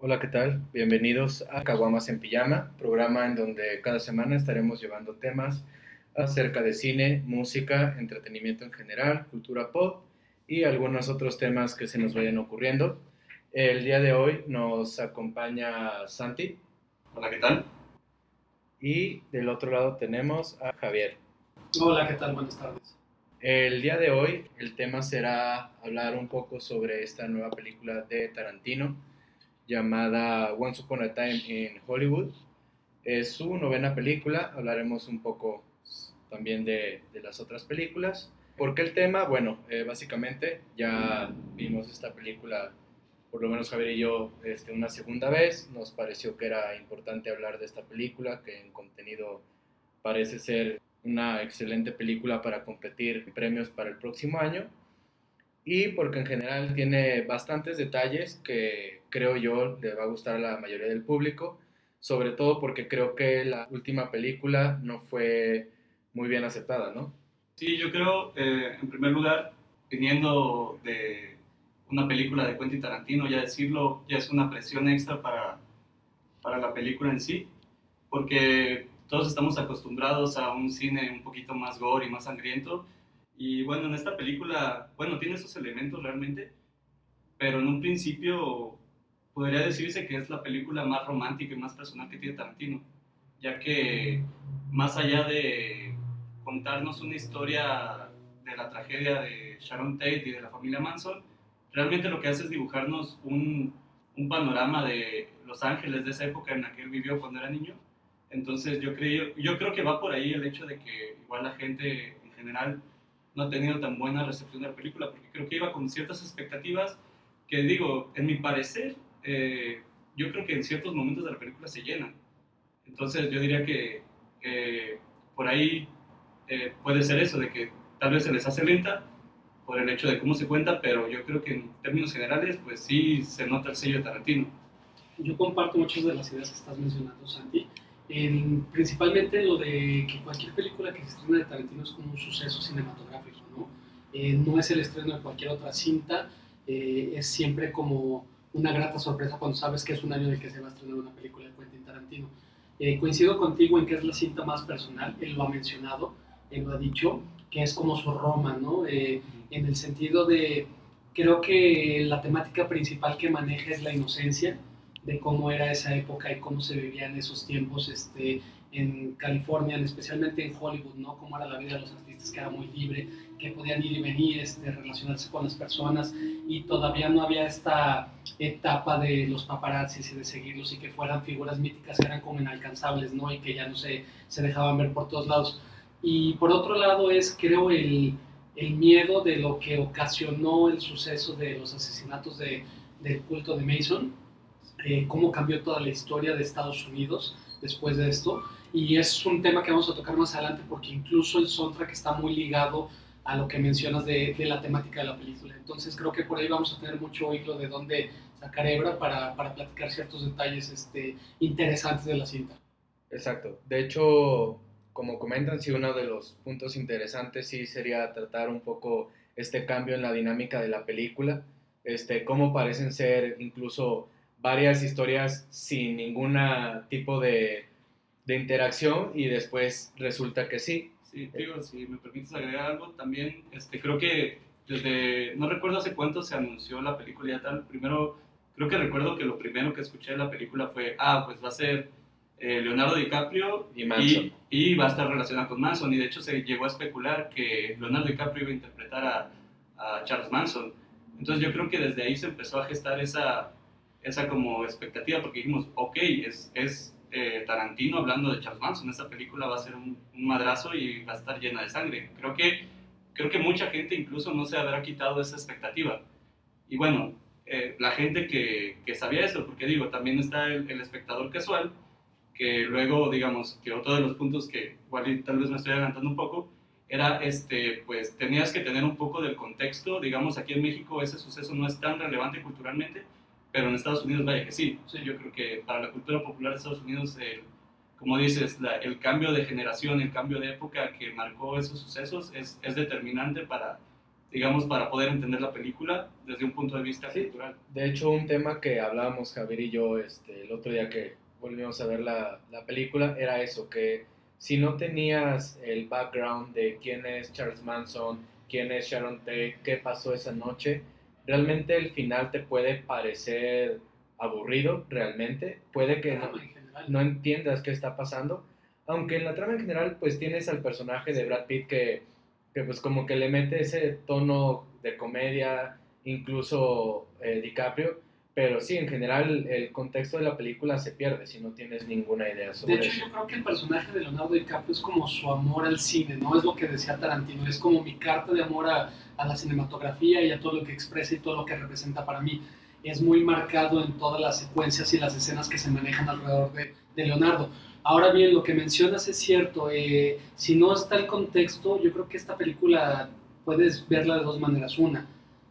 Hola, ¿qué tal? Bienvenidos a Caguamas en Pijama, programa en donde cada semana estaremos llevando temas acerca de cine, música, entretenimiento en general, cultura pop y algunos otros temas que se nos vayan ocurriendo. El día de hoy nos acompaña Santi. Hola, ¿qué tal? Y del otro lado tenemos a Javier. Hola, ¿qué tal? Buenas tardes. El día de hoy el tema será hablar un poco sobre esta nueva película de Tarantino llamada Once Upon a Time in Hollywood. Es su novena película, hablaremos un poco también de, de las otras películas. ¿Por qué el tema? Bueno, eh, básicamente ya vimos esta película, por lo menos Javier y yo, este, una segunda vez. Nos pareció que era importante hablar de esta película, que en contenido parece ser una excelente película para competir premios para el próximo año. Y porque en general tiene bastantes detalles que creo yo le va a gustar a la mayoría del público, sobre todo porque creo que la última película no fue muy bien aceptada, ¿no? Sí, yo creo, eh, en primer lugar, viniendo de una película de Quentin Tarantino, ya decirlo, ya es una presión extra para, para la película en sí, porque todos estamos acostumbrados a un cine un poquito más gore y más sangriento, y bueno, en esta película, bueno, tiene esos elementos realmente, pero en un principio podría decirse que es la película más romántica y más personal que tiene Tarantino, ya que más allá de contarnos una historia de la tragedia de Sharon Tate y de la familia Manson, realmente lo que hace es dibujarnos un, un panorama de Los Ángeles de esa época en la que él vivió cuando era niño. Entonces yo creo, yo creo que va por ahí el hecho de que igual la gente en general no ha tenido tan buena recepción de la película, porque creo que iba con ciertas expectativas que digo, en mi parecer, eh, yo creo que en ciertos momentos de la película se llenan. Entonces yo diría que eh, por ahí eh, puede ser eso, de que tal vez se les hace lenta por el hecho de cómo se cuenta, pero yo creo que en términos generales, pues sí se nota el sello de Tarantino. Yo comparto muchas de las ideas que estás mencionando, Santi. Principalmente lo de que cualquier película que se estrena de Tarantino es como un suceso cinematográfico, ¿no? Eh, no es el estreno de cualquier otra cinta, eh, es siempre como una grata sorpresa cuando sabes que es un año en el que se va a estrenar una película de Quentin Tarantino. coincido contigo en que es la cinta más personal, él lo ha mencionado, él lo ha dicho, que es como su Roma, ¿no? Eh, en el sentido de, creo que la temática principal que maneja es la inocencia, de cómo era esa época y cómo se vivía en esos tiempos este, en California, especialmente en Hollywood, ¿no? Cómo era la vida de los artistas, que era muy libre, que podían ir y venir, este, relacionarse con las personas y todavía no había esta etapa de los paparazzis y de seguirlos y que fueran figuras míticas que eran como inalcanzables, ¿no? Y que ya no se, se dejaban ver por todos lados. Y por otro lado es, creo, el, el miedo de lo que ocasionó el suceso de los asesinatos de, del culto de Mason, eh, cómo cambió toda la historia de Estados Unidos después de esto. Y es un tema que vamos a tocar más adelante porque incluso el soundtrack está muy ligado a lo que mencionas de, de, la temática de la película. Entonces creo que por ahí vamos a tener mucho hilo de dónde sacar hebra para, para platicar ciertos detalles este, interesantes de la cinta. Exacto. De hecho, como comentan, sí, uno de los puntos interesantes sí sería tratar un poco este cambio en la dinámica de la película, este, cómo parecen ser incluso varias historias sin ningún tipo de, de, interacción y después resulta que sí. Sí, digo, si me permites agregar algo, también este, creo que desde, no recuerdo hace cuánto se anunció la película y tal, primero, creo que recuerdo que lo primero que escuché de la película fue, ah, pues va a ser eh, Leonardo DiCaprio y, Manson. Y, va a estar relacionado con Manson. Y de hecho se llegó a especular que Leonardo DiCaprio iba a interpretar a, a Charles Manson. Entonces yo creo que desde ahí se empezó a gestar esa, esa como expectativa porque dijimos, ok, es, es eh, Tarantino hablando de Charles Manson, esta película va a ser un, un, madrazo y va a estar llena de sangre. Creo que, creo que mucha gente incluso no se habrá quitado esa expectativa. Y bueno, eh, la gente que, que, sabía eso, porque digo, también está el, el espectador casual que luego, digamos, que otro de los puntos que igual tal vez me estoy adelantando un poco, era, este, pues tenías que tener un poco del contexto, digamos, aquí en México ese suceso no es tan relevante culturalmente, pero en Estados Unidos vaya que sí. yo creo que para la cultura popular de Estados Unidos el, como dices, la- el cambio de generación, el cambio de época que marcó esos sucesos es, es determinante para, digamos, para poder entender la película desde un punto de vista Sí. cultural. De hecho, un tema que hablábamos Javier y yo este, el otro día que volvimos a ver la, la película era eso, que si no tenías el background de quién es Charles Manson, quién es Sharon Tate, qué pasó esa noche, realmente el final te puede parecer aburrido, realmente. Puede que no, entiendas qué está pasando. Aunque en la trama en general, pues tienes al personaje de Brad Pitt que, que pues como que le mete ese tono de comedia, incluso eh, DiCaprio. Pero sí, en general el contexto de la película se pierde si no tienes ninguna idea De sobre hecho, eso. yo creo que el personaje de Leonardo DiCaprio es como su amor al cine, ¿no? Es lo que decía Tarantino, es como mi carta de amor a, a la cinematografía y a todo lo que expresa y todo lo que representa para mí. Es muy marcado en todas las secuencias y las escenas que se manejan alrededor de, de Leonardo. Ahora bien, lo que mencionas es cierto. eh, si no está el contexto, yo creo que esta película puedes verla de dos maneras. Una,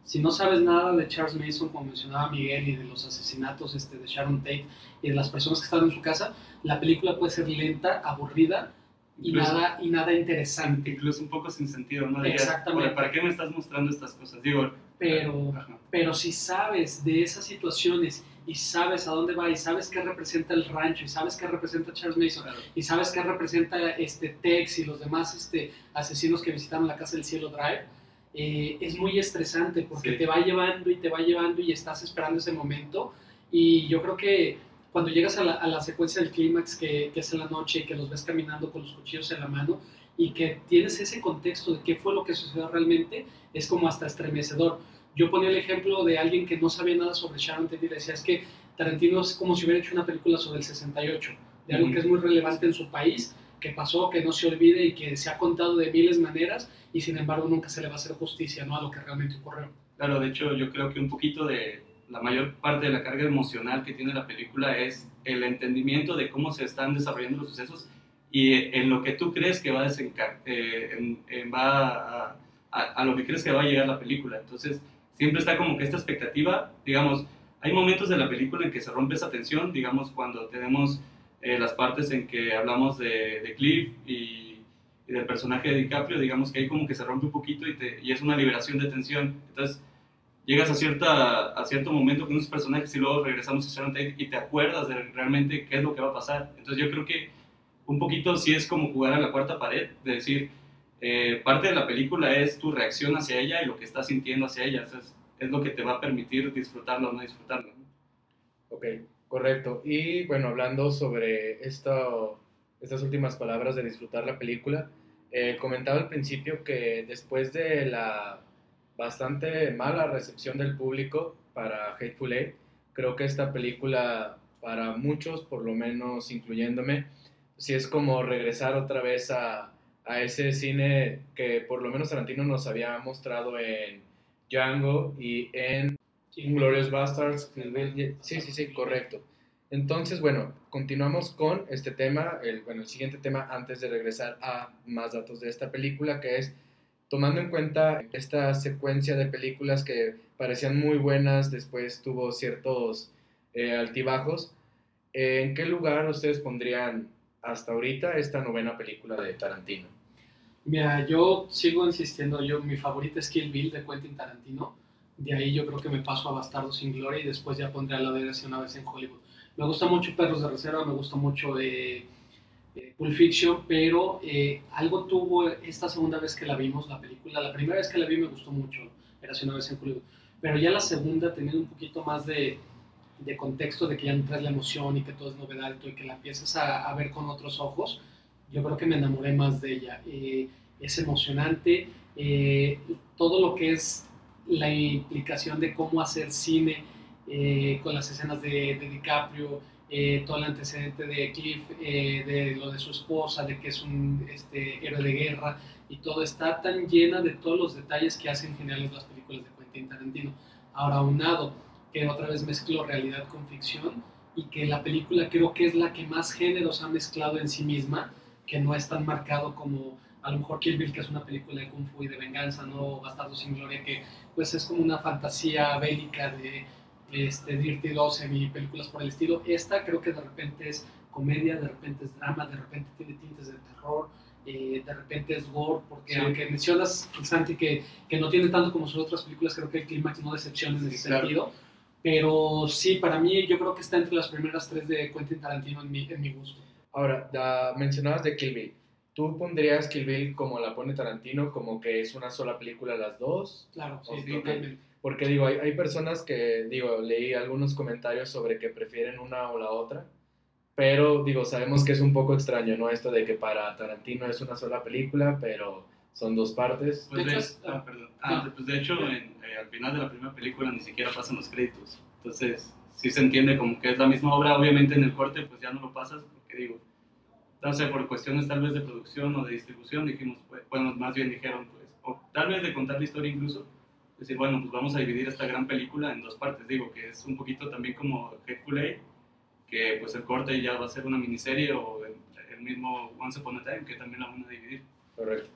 si no sabes nada de Charles Mason, como mencionaba Miguel, y de los asesinatos este, de Sharon Tate y de las personas que estaban en su casa, la película puede ser lenta, aburrida y, Incluso- nada, y nada interesante. Incluso un poco sin sentido, ¿no? Exactamente. "Oye, ¿Para qué me estás mostrando estas cosas? Digo, Pero, ajá. pero si sabes de esas situaciones y sabes a dónde va y sabes qué representa el rancho y sabes qué representa Charles Mason Claro. y sabes qué representa este Tex y los demás este, asesinos que visitaron la Casa del Cielo Drive, eh, es muy estresante porque Sí. te va llevando y te va llevando y estás esperando ese momento. Y yo creo que cuando llegas a la, a la secuencia del clímax, que, que es en la noche y que los ves caminando con los cuchillos en la mano y que tienes ese contexto de qué fue lo que sucedió realmente, es como hasta estremecedor. Yo ponía el ejemplo de alguien que no sabía nada sobre Sharon Tate y le decía, es que Tarantino es como si hubiera hecho una película sobre el 68, de algo que es muy relevante en su país, que pasó, que no se olvide y que se ha contado de miles de maneras y sin embargo nunca se le va a hacer justicia ¿no? a lo que realmente ocurrió. Claro, de hecho yo creo que un poquito de la mayor parte de la carga emocional que tiene la película es el entendimiento de cómo se están desarrollando los sucesos y en lo que tú crees que va a desencar, eh, en- en va a, a- a lo que crees que va a llegar la película. Entonces siempre está como que esta expectativa, digamos, hay momentos de la película en que se rompe esa tensión, digamos cuando tenemos eh, las partes en que hablamos de, de Cliff y, y del personaje de DiCaprio, digamos que ahí como que se rompe un poquito y, te- y es una liberación de tensión. Entonces llegas a, cierta, a cierto momento con unos personajes y luego regresamos a Sharon Tate y te acuerdas de realmente qué es lo que va a pasar. Entonces yo creo que un poquito sí es como jugar a la cuarta pared, de decir, eh, parte de la película es tu reacción hacia ella y lo que estás sintiendo hacia ella. Entonces, es lo que te va a permitir disfrutarlo o no disfrutarlo. Ok, correcto. Y bueno, hablando sobre esto, estas últimas palabras de disfrutar la película, eh, comentaba al principio que después de la bastante mala recepción del público para Hateful Eight, creo que esta película, para muchos, por lo menos incluyéndome, sí es como regresar otra vez a, a ese cine que por lo menos Tarantino nos había mostrado en Django y en Glorious Bastards. Sí, sí, sí, correcto. Entonces, bueno, continuamos con este tema, el, bueno, el siguiente tema antes de regresar a más datos de esta película, que es tomando en cuenta esta secuencia de películas que parecían muy buenas, después tuvo ciertos eh, altibajos. eh, ¿En qué lugar ustedes pondrían hasta ahorita esta novena película de Tarantino? Mira, yo sigo insistiendo, yo mi favorita es Kill Bill de Quentin Tarantino. De ahí yo creo que me paso a Bastardo sin Gloria y después ya pondré a la vez una vez en Hollywood. Me gusta mucho Perros de Reserva, me gusta mucho eh, eh, pero eh, algo tuvo esta segunda vez que la vimos, la película. La primera vez que la vi me gustó mucho, era una vez en Hollywood. Pero ya la segunda, teniendo un poquito más de, de contexto de que ya no la emoción y que todo es novedad y que la empiezas a, a ver con otros ojos, yo creo que me enamoré más de ella. Eh, es emocionante, todo lo que es la implicación de cómo hacer cine eh, con las escenas de, de DiCaprio, eh, todo el antecedente de Cliff, eh, de lo de su esposa, de que es un este, héroe de guerra, y todo está tan llena de todos los detalles que hacen geniales las películas de Quentin Tarantino. Ahora, aunado, que otra vez mezcló realidad con ficción, y que la película creo que es la que más géneros ha mezclado en sí misma, que no es tan marcado como a lo mejor Kill Bill, que es una película de Kung Fu y de venganza, no Bastardo sin Gloria, que pues es como una fantasía bélica de este, Dirty Dozen y películas por el estilo. Esta creo que de repente es comedia, de repente es drama, de repente tiene tintes de terror, eh, de repente es gore, porque Sí. aunque mencionas, Santi, que, que no tiene tanto como sus otras películas, creo que el clímax no decepciona en Sí, ese claro. sentido. Pero sí, para mí yo creo que está entre las primeras tres de Quentin Tarantino en mi, en mi gusto. Ahora, mencionabas de Kill Bill. ¿Tú pondrías Kill Bill como la pone Tarantino, como que es una sola película las dos? Claro, sí, Ok. totalmente. Porque digo, hay, hay personas que, digo, leí algunos comentarios sobre que prefieren una o la otra, pero digo, sabemos que es un poco extraño, ¿no? Esto de que para Tarantino es una sola película, pero son dos partes. Pues De de, hecho, ah, perdón. Ah, no. pues de hecho, en- eh, al final de la primera película ni siquiera pasan los créditos. Entonces, sí se entiende como que es la misma obra. Obviamente en el corte, pues ya no lo pasas, porque digo, no sé, por cuestiones tal vez de producción o de distribución, dijimos, pues, bueno, más bien dijeron, pues, o tal vez de contar la historia incluso, decir, bueno, pues vamos a dividir esta gran película en dos partes. Digo, que es un poquito también como Hateful Eight, que pues el corte ya va a ser una miniserie o el, el mismo Once Upon a Time, que también la van a dividir. Correcto.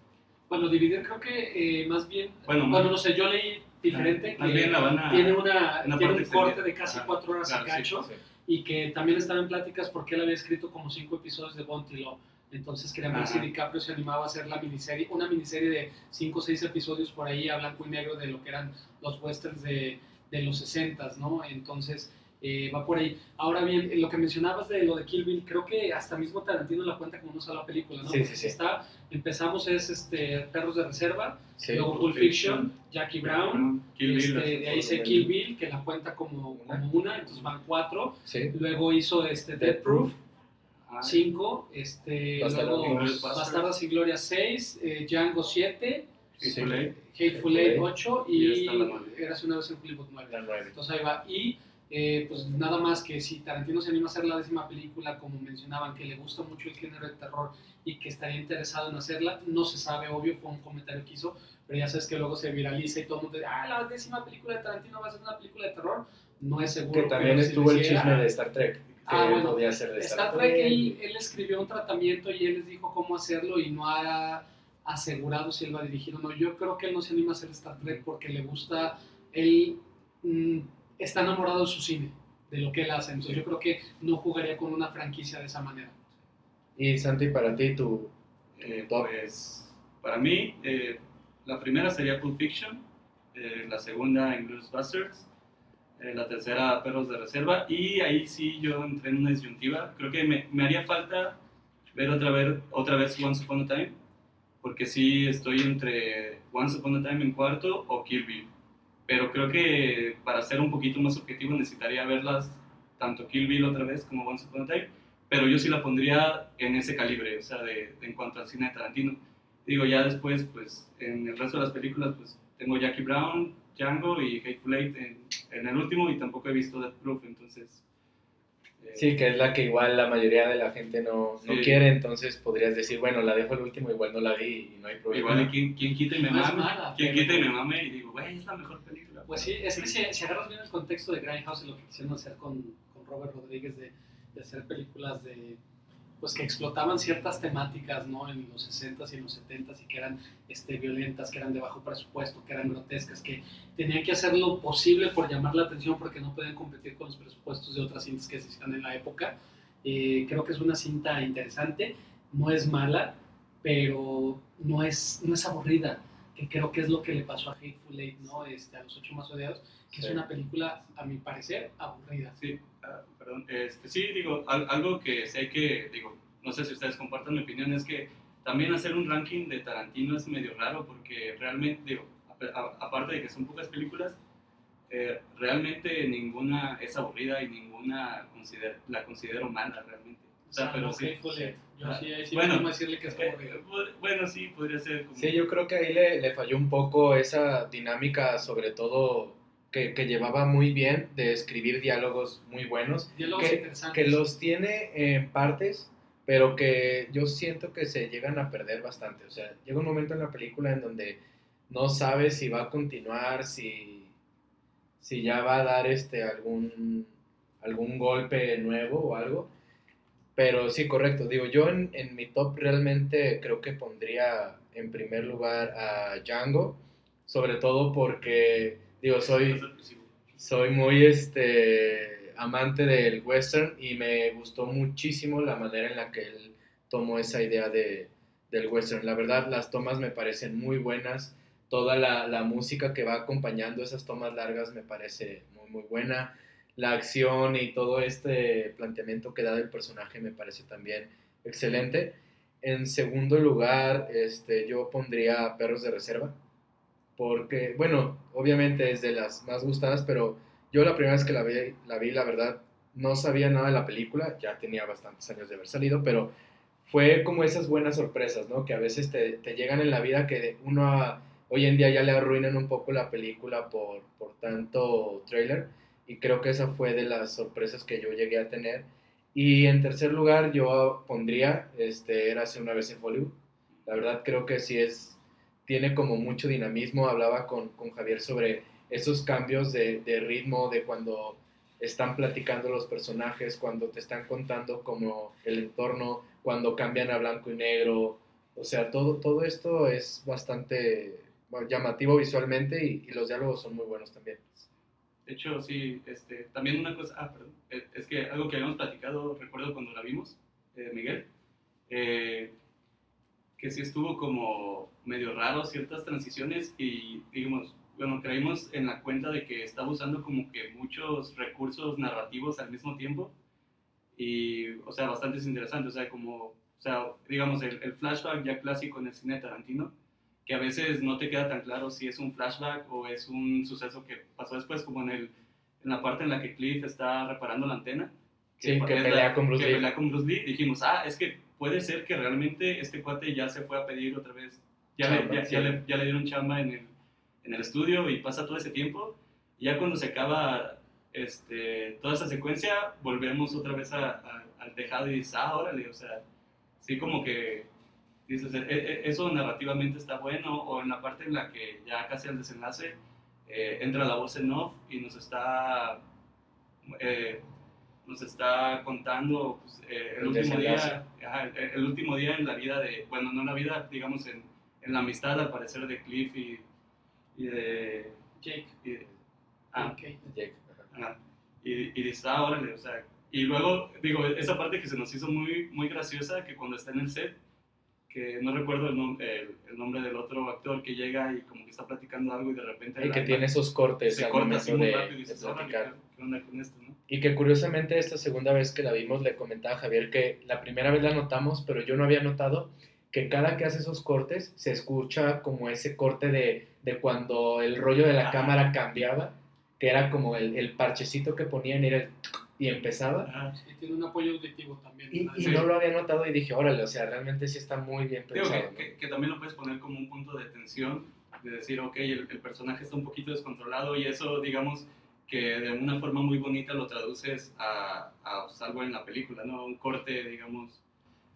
Bueno, dividir creo que eh, más bien, Bueno, bueno, más- no sé, yo leí diferente, Más que bien la van a... tiene, una, una tiene un corte extendida. de casi Ajá, cuatro horas claro, y sí, cacho, Sí. Y que también estaba en pláticas porque él había escrito como cinco episodios de Bounty Law. Entonces querían ver si. DiCaprio se animaba a hacer la miniserie, una miniserie de cinco o seis episodios por ahí a blanco y negro de lo que eran los westerns de, de los 60 ¿no? Entonces eh, va por ahí. Ahora bien, lo que mencionabas de lo de Kill Bill, creo que hasta mismo Tarantino la cuenta como una sola película, ¿no? Sí, sí, Porque sí. Está, empezamos es este, Perros de Reserva, Sí. luego Pulp Pulp Fiction, Fiction, Jackie Brown, Kill Bill, este, de ahí se Bill. Kill Bill, que la cuenta como Una. como una, entonces van cuatro. Sí. Luego hizo este, Death Death Proof, ah, 5. Este, luego Bastardas y Gloria 6. eh, Django 7. Hateful Eight. Hateful Eight 8. Y. Eras una vez en Hollywood 9. La nueve. Entonces ahí va. Y eh, pues nada más que si Tarantino se anima a hacer la décima película, como mencionaban, que le gusta mucho el género de terror y que estaría interesado en hacerla, no se sabe, obvio, fue un comentario que hizo, pero ya sabes que luego se viraliza y todo el mundo dice, ah, la décima película de Tarantino va a ser una película de terror. No es seguro. Que también pero si estuvo el chisme de Star Trek. Que Ah, bueno. podía ser de Star, Star Trek, él, él escribió un tratamiento y él les dijo cómo hacerlo y no ha asegurado si él va a dirigir o no. Yo creo que él no se anima a hacer Star Trek porque le gusta, él mm, está enamorado de su cine, de lo que él hace. Entonces yo creo que no jugaría con una franquicia de esa manera. Y Santi, para ti, tu, Eh, Top. pues, para mí, eh, la primera sería Pulp Fiction, eh, la segunda Inglourious Basterds, eh, la tercera Perros de Reserva, y ahí sí yo entré en una disyuntiva. Creo que me, me haría falta ver otra vez, otra vez Once Upon a Time, porque sí estoy entre Once Upon a Time en cuarto o Kill Bill. Pero creo que para ser un poquito más objetivo necesitaría verlas tanto Kill Bill otra vez como Once Upon a Time, pero yo sí la pondría en ese calibre, o sea, de, de- en cuanto al cine de Tarantino. Digo, ya después, pues, en el resto de las películas, pues, tengo Jackie Brown, Django y Hateful Eight en, en el último y tampoco he visto Death Proof, entonces... Sí, que es la que igual la mayoría de la gente no, no Sí. quiere, entonces podrías decir, bueno, la dejo el último, igual no la vi y no hay problema. Igual y quien, quien quita y me mame, mala, pero- quita y me mame y digo, güey, es la mejor película. Pues sí, es que si, si agarras bien el contexto de Grindhouse y lo que quisieron hacer con, con Robert Rodríguez de, de hacer películas de pues que explotaban ciertas temáticas ¿no? en los 60s y en los 70s y que eran este, violentas, que eran de bajo presupuesto, que eran grotescas, que tenían que hacer lo posible por llamar la atención porque no podían competir con los presupuestos de otras cintas que se hacían en la época. Eh, creo que es una cinta interesante, no es mala, pero no es, no es aburrida, que creo que es lo que le pasó a Hateful Eight, ¿no? Este, a los ocho más odiados, que Sí. es una película, a mi parecer, aburrida. Sí, ah, perdón. Este, sí, digo, al- algo que hay que, digo, no sé si ustedes compartan mi opinión, es que también hacer un ranking de Tarantino es medio raro porque realmente, digo, a- a- aparte de que son pocas películas, eh, realmente ninguna es aburrida y ninguna consider- la considero mala realmente. O sea, pero sí. Yo Ah, sí, ahí sí bueno, me decirle que es Eh, bueno, sí, podría ser como... Sí, yo creo que ahí le, le falló un poco esa dinámica, sobre todo que, que llevaba muy bien de escribir diálogos muy buenos, Diálogos que, interesantes. que los tiene en partes, pero que yo siento que se llegan a perder bastante. O sea, llega un momento en la película en donde no sabes si va a continuar, si, si ya va a dar este algún, algún golpe nuevo o algo. Pero sí, correcto. Digo, yo en, en mi top realmente creo que pondría en primer lugar a Django, sobre todo porque, digo, soy, soy muy este amante del western y me gustó muchísimo la manera en la que él tomó esa idea de, del western. La verdad, las tomas me parecen muy buenas. Toda la, la música que va acompañando esas tomas largas me parece muy, muy buena. La acción y todo este planteamiento que da del personaje me parece también excelente. En segundo lugar, este, yo pondría Perros de Reserva, porque, bueno, obviamente es de las más gustadas, pero yo la primera vez que la vi, la, vi, la verdad, no sabía nada de la película, ya tenía bastantes años de haber salido, pero fue como esas buenas sorpresas, ¿no? Que a veces te, te llegan en la vida que uno hoy en día ya le arruinan un poco la película por, por tanto trailer, y creo que esa fue de las sorpresas que yo llegué a tener y en tercer lugar, yo pondría este, Érase una vez en Hollywood. La verdad creo que sí es, tiene como mucho dinamismo. Hablaba con, con Javier sobre esos cambios de, de, ritmo, de cuando están platicando los personajes, cuando te están contando como el entorno, cuando cambian a blanco y negro. O sea, todo, todo esto es bastante llamativo visualmente y, y los diálogos son muy buenos también. De hecho, sí, este, también una cosa, ah, perdón, eh, es que algo que habíamos platicado, recuerdo cuando la vimos, eh, Miguel, eh, que sí estuvo como medio raro ciertas transiciones y, digamos, bueno, creímos en la cuenta de que estaba usando como que muchos recursos narrativos al mismo tiempo y, o sea, bastante interesante, o sea, como, o sea, digamos, el, el flashback ya clásico en el cine Tarantino, que a veces no te queda tan claro si es un flashback o es un suceso que pasó después, como en, el, en la parte en la que Cliff está reparando la antena. Que, sí, que pelea, con Bruce que Lee. pelea con Bruce Lee. Dijimos, ah, es que puede ser que realmente este cuate ya se fue a pedir otra vez, ya, chamba, le, ya, sí. ya, le, ya, le, dieron chamba en el, en el estudio y pasa todo ese tiempo. Y ya cuando se acaba este, toda esa secuencia, volvemos otra vez a, a, al tejado y dices, ah, órale, o sea, sí como que dices, e, e, eso narrativamente está bueno, o en la parte en la que ya casi al desenlace eh, entra la voz en off y nos está, eh, nos está contando pues, eh, el, el, último día, ajá, el, el, último día en la vida de, bueno, no en la vida, digamos en, en la amistad al parecer de Cliff y, y de Jake. Y de, ah, okay. Jake. Ajá. Y, y dices, ah, órale, o sea, y luego, digo, esa parte que se nos hizo muy, muy graciosa, que cuando está en el set, que no recuerdo el, nom el, el, nombre del otro actor que llega y como que está platicando algo y de repente... Y que tiene esos cortes se corta así muy rápido y dices, ¿qué, ¿qué, onda con esto? ¿no? Y que curiosamente esta segunda vez que la vimos le comentaba a Javier que la primera vez la notamos, pero yo no había notado que cada que hace esos cortes se escucha como ese corte de, de cuando el rollo de la ah. cámara cambiaba, que era como el, el parchecito que ponían, era el y empezaba. Ah, sí, tiene un apoyo auditivo también. Y, y sí. no lo había notado y dije, órale, o sea, realmente sí está muy bien pensado. Digo que, ¿no? que, que, también lo puedes poner como un punto de tensión, de decir, ok, el, el, personaje está un poquito descontrolado y eso, digamos, que de una forma muy bonita lo traduces a, a pues, algo en la película, ¿no? Un corte, digamos,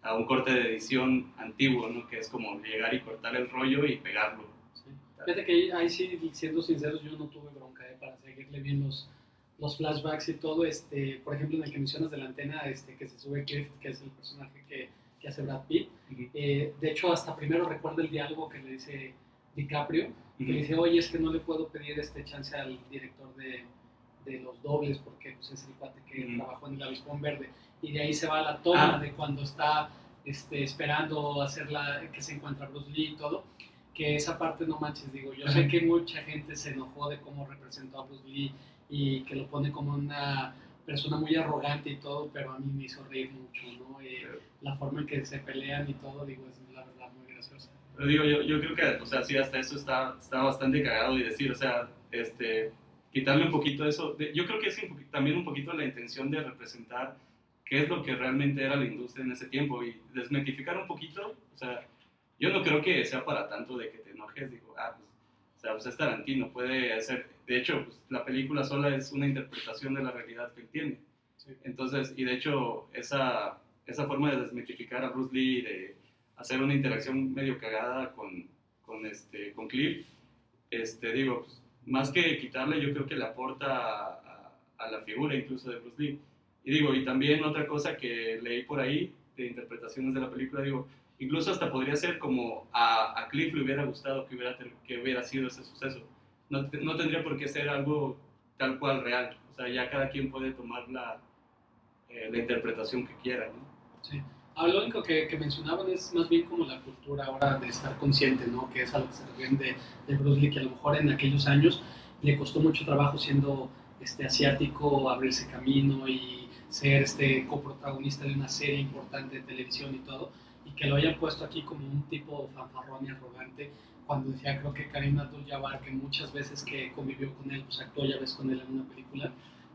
a un corte de edición antiguo, ¿no? Que es como llegar y cortar el rollo y pegarlo. Sí. Fíjate que ahí sí, siendo sinceros, yo no tuve bronca ¿eh? para seguirle bien los los flashbacks y todo, este, por ejemplo, en el que mencionas de la antena, este, que se sube Cliff, que es el personaje que, que hace Brad Pitt. Uh -huh. eh, de hecho, hasta primero recuerda el diálogo que le dice DiCaprio, uh -huh. que le dice, oye, es que no le puedo pedir este chance al director de, de los dobles, porque pues, es el cuate que uh -huh. trabajó en el Avispón Verde. Y de ahí se va la toma ah. de cuando está este, esperando hacer la, que se encuentra Bruce Lee y todo que esa parte no manches, digo, yo sé que mucha gente se enojó de cómo representó a Bruce Lee y que lo pone como una persona muy arrogante y todo, pero a mí me hizo reír mucho, ¿no? Eh, la forma en que se pelean y todo, digo, es la verdad muy graciosa. Pero digo, yo, yo creo que, o sea, sí, hasta eso está, está bastante cagado y decir, o sea, este, quitarle un poquito eso, de, yo creo que es un, también un poquito la intención de representar qué es lo que realmente era la industria en ese tiempo y desmitificar un poquito, o sea, yo no creo que sea para tanto de que te enojes, digo, ah, pues, o sea, pues es Tarantino, puede hacer de hecho, pues, la película sola es una interpretación de la realidad que él tiene. Sí. Entonces, y de hecho, esa, esa forma de desmitificar a Bruce Lee, de hacer una interacción medio cagada con, con, este, con Cliff, este, digo, pues, más que quitarle, yo creo que le aporta a, a, la figura incluso de Bruce Lee. Y digo, y también otra cosa que leí por ahí, de interpretaciones de la película, digo, incluso hasta podría ser como a, a Cliff le hubiera gustado que hubiera, que hubiera sido ese suceso no, no, tendría por qué ser algo tal cual real. O sea, ya cada quien puede tomar la, eh, la interpretación que quiera, ¿no? Sí. Ah, lo único que, que, mencionaban es más bien como la cultura ahora de estar consciente, ¿no? Que es algo que se refieren de, de Bruce Lee, que a lo mejor en aquellos años le costó mucho trabajo siendo este, asiático abrirse camino y ser este coprotagonista de una serie importante de televisión y todo, y que lo hayan puesto aquí como un tipo fanfarrón y arrogante, cuando decía creo que Karim Abdul-Jabbar, que muchas veces que convivió con él, pues actuó ya ves con él en una película,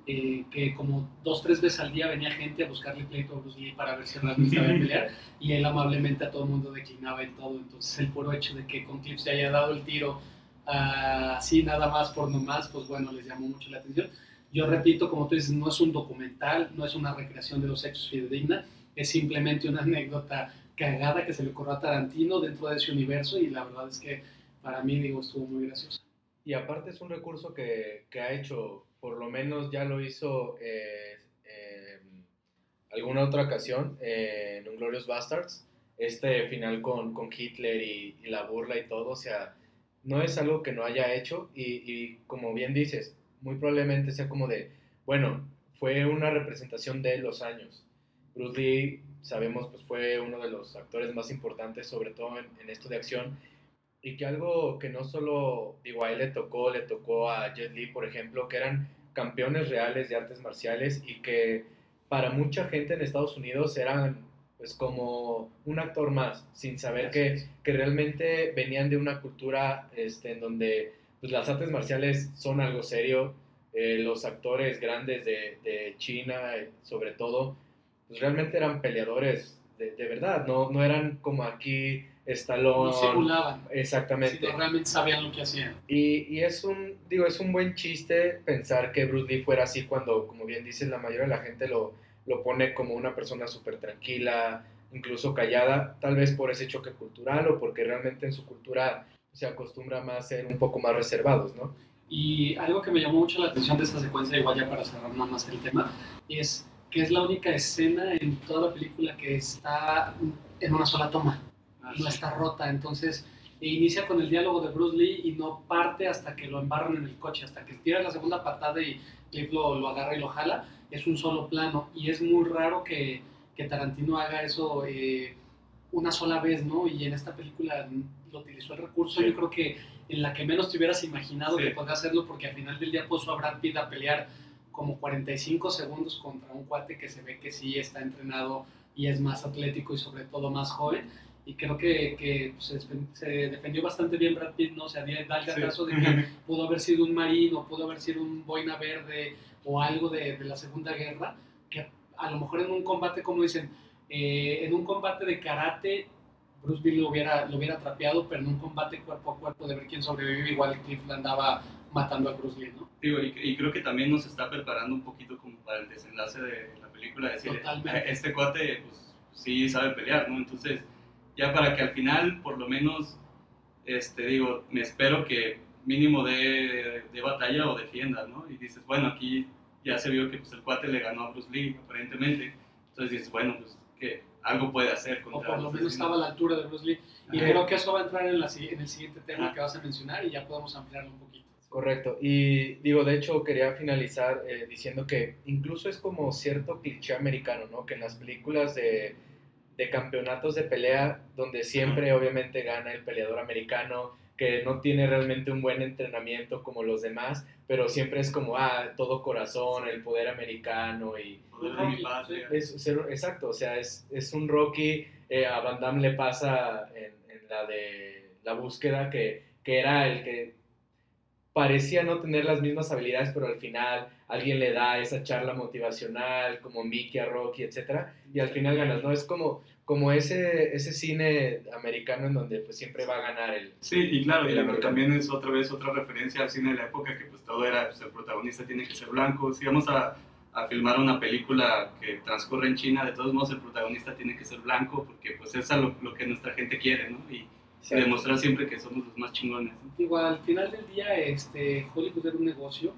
eh, que como dos, tres veces al día venía gente a buscarle pleito a Bruce Lee para ver si realmente sabía pelear, y él amablemente a todo el mundo declinaba y todo, entonces el puro hecho de que con Cliff se haya dado el tiro así nada más por nomás, pues bueno, les llamó mucho la atención. Yo repito, como tú dices, no es un documental, no es una recreación de los hechos fidedigna, es simplemente una anécdota cagada que se le ocurrió a Tarantino dentro de ese universo y la verdad es que para mí, digo, estuvo muy graciosa. Y aparte es un recurso que, que ha hecho, por lo menos ya lo hizo eh, eh, alguna otra ocasión eh, en Glorious Bastards, este final con, con Hitler y, y, la burla y todo, o sea, no es algo que no haya hecho y, y como bien dices, muy probablemente sea como de, bueno, fue una representación de los años. Bruce Lee, sabemos, pues fue uno de los actores más importantes, sobre todo en, en, esto de acción, y que algo que no solo, digo, a él le tocó, le tocó a Jet Li, por ejemplo, que eran campeones reales de artes marciales y que para mucha gente en Estados Unidos eran pues como un actor más, sin saber que, que, realmente venían de una cultura este, en donde pues, las artes marciales son algo serio, eh, los actores grandes de, de, China, sobre todo, pues realmente eran peleadores de, de verdad, no, no eran como aquí Stallone. No simulaban. Exactamente. Sino realmente sabían lo que hacían. Y, y, es un, digo, es un buen chiste pensar que Bruce Lee fuera así cuando, como bien dices, la mayoría de la gente lo, lo pone como una persona súper tranquila, incluso callada, tal vez por ese choque cultural o porque realmente en su cultura se acostumbra más a ser un poco más reservados, ¿no? Y algo que me llamó mucho la atención de esta secuencia, igual ya para cerrar nada más el tema, es que es la única escena en toda la película que está en una sola toma, ah, no sí. está rota, entonces inicia con el diálogo de Bruce Lee y no parte hasta que lo embarran en el coche, hasta que tira la segunda patada y Cliff lo, lo agarra y lo jala, es un solo plano y es muy raro que, que Tarantino haga eso eh, una sola vez, ¿no? Y en esta película lo utilizó el recurso, sí. yo creo que en la que menos te hubieras imaginado sí. que podía hacerlo, porque al final del día puso a Brad Pitt a pelear como 45 segundos contra un cuate que se ve que sí está entrenado y es más atlético y sobre todo más joven. Y creo que, que se, se, defendió bastante bien Brad Pitt, ¿no? O sea, da el caso sí. de que pudo haber sido un marino, pudo haber sido un boina verde o algo de, de la Segunda Guerra, que a lo mejor en un combate, como dicen, eh, en un combate de karate Bruce Lee lo hubiera, lo hubiera trapeado, pero en un combate cuerpo a cuerpo de ver quién sobrevive, igual Cliff andaba matando a Bruce Lee, ¿no? Digo, y, y, creo que también nos está preparando un poquito como para el desenlace de la película, decir, este cuate, pues sí sabe pelear, ¿no? Entonces, ya para que al final, por lo menos, este, digo, me espero que mínimo de, de batalla o defienda, ¿no? Y dices, bueno, aquí ya se vio que pues, el cuate le ganó a Bruce Lee, aparentemente, entonces dices, bueno, pues que algo puede hacer. Contra o por lo menos estaba a la altura de Bruce Lee. Y Ajá. creo que eso va a entrar en, la, en el siguiente tema Ajá. que vas a mencionar y ya podemos ampliarlo un poquito. Correcto. Y digo, de hecho, quería finalizar eh, diciendo que incluso es como cierto cliché americano, ¿no? Que en las películas de, de campeonatos de pelea, donde siempre obviamente gana el peleador americano, que no tiene realmente un buen entrenamiento como los demás, pero siempre es como, ah, todo corazón, el poder americano y... Rocky, es, es, exacto, o sea, es, es un Rocky, eh, a Van Damme le pasa en, en, la de la búsqueda que, que era el que parecía no tener las mismas habilidades, pero al final alguien le da esa charla motivacional, como Mickey a Rocky, etc. Y al final ganas, ¿no? Es como, como ese, ese cine americano en donde pues siempre va a ganar el... Sí, y claro, el también es otra vez otra referencia al cine de la época que pues todo era, pues, el protagonista tiene que ser blanco. Si vamos a, a filmar una película que transcurre en China, de todos modos el protagonista tiene que ser blanco porque pues es lo, lo que nuestra gente quiere, ¿no? Y, y demostrar siempre que somos los más chingones. ¿no? Igual, al final del día, este, Hollywood era un negocio.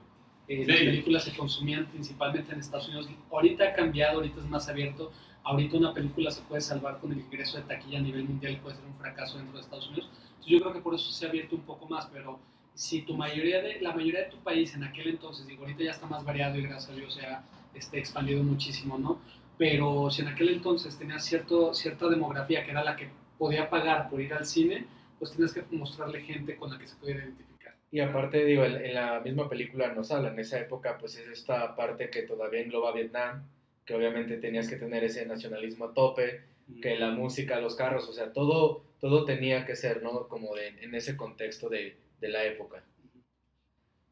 Eh, sí. Las películas se consumían principalmente en Estados Unidos. Ahorita ha cambiado, ahorita es más abierto. Ahorita una película se puede salvar con el ingreso de taquilla a nivel mundial y puede ser un fracaso dentro de Estados Unidos. Entonces yo creo que por eso se ha abierto un poco más, pero si tu mayoría de, la mayoría de tu país en aquel entonces, digo, ahorita ya está más variado y gracias a Dios se ha este, expandido muchísimo, ¿no? Pero si en aquel entonces tenías cierto, cierta demografía que era la que podía pagar por ir al cine, pues tienes que mostrarle gente con la que se pudiera identificar. Y aparte, digo, en, en la misma película nos habla, en esa época, pues es esta parte que todavía engloba Vietnam, que obviamente tenías que tener ese nacionalismo a tope, que la música, los carros, o sea, todo, todo tenía que ser, ¿no? Como de, en ese contexto de, de la época.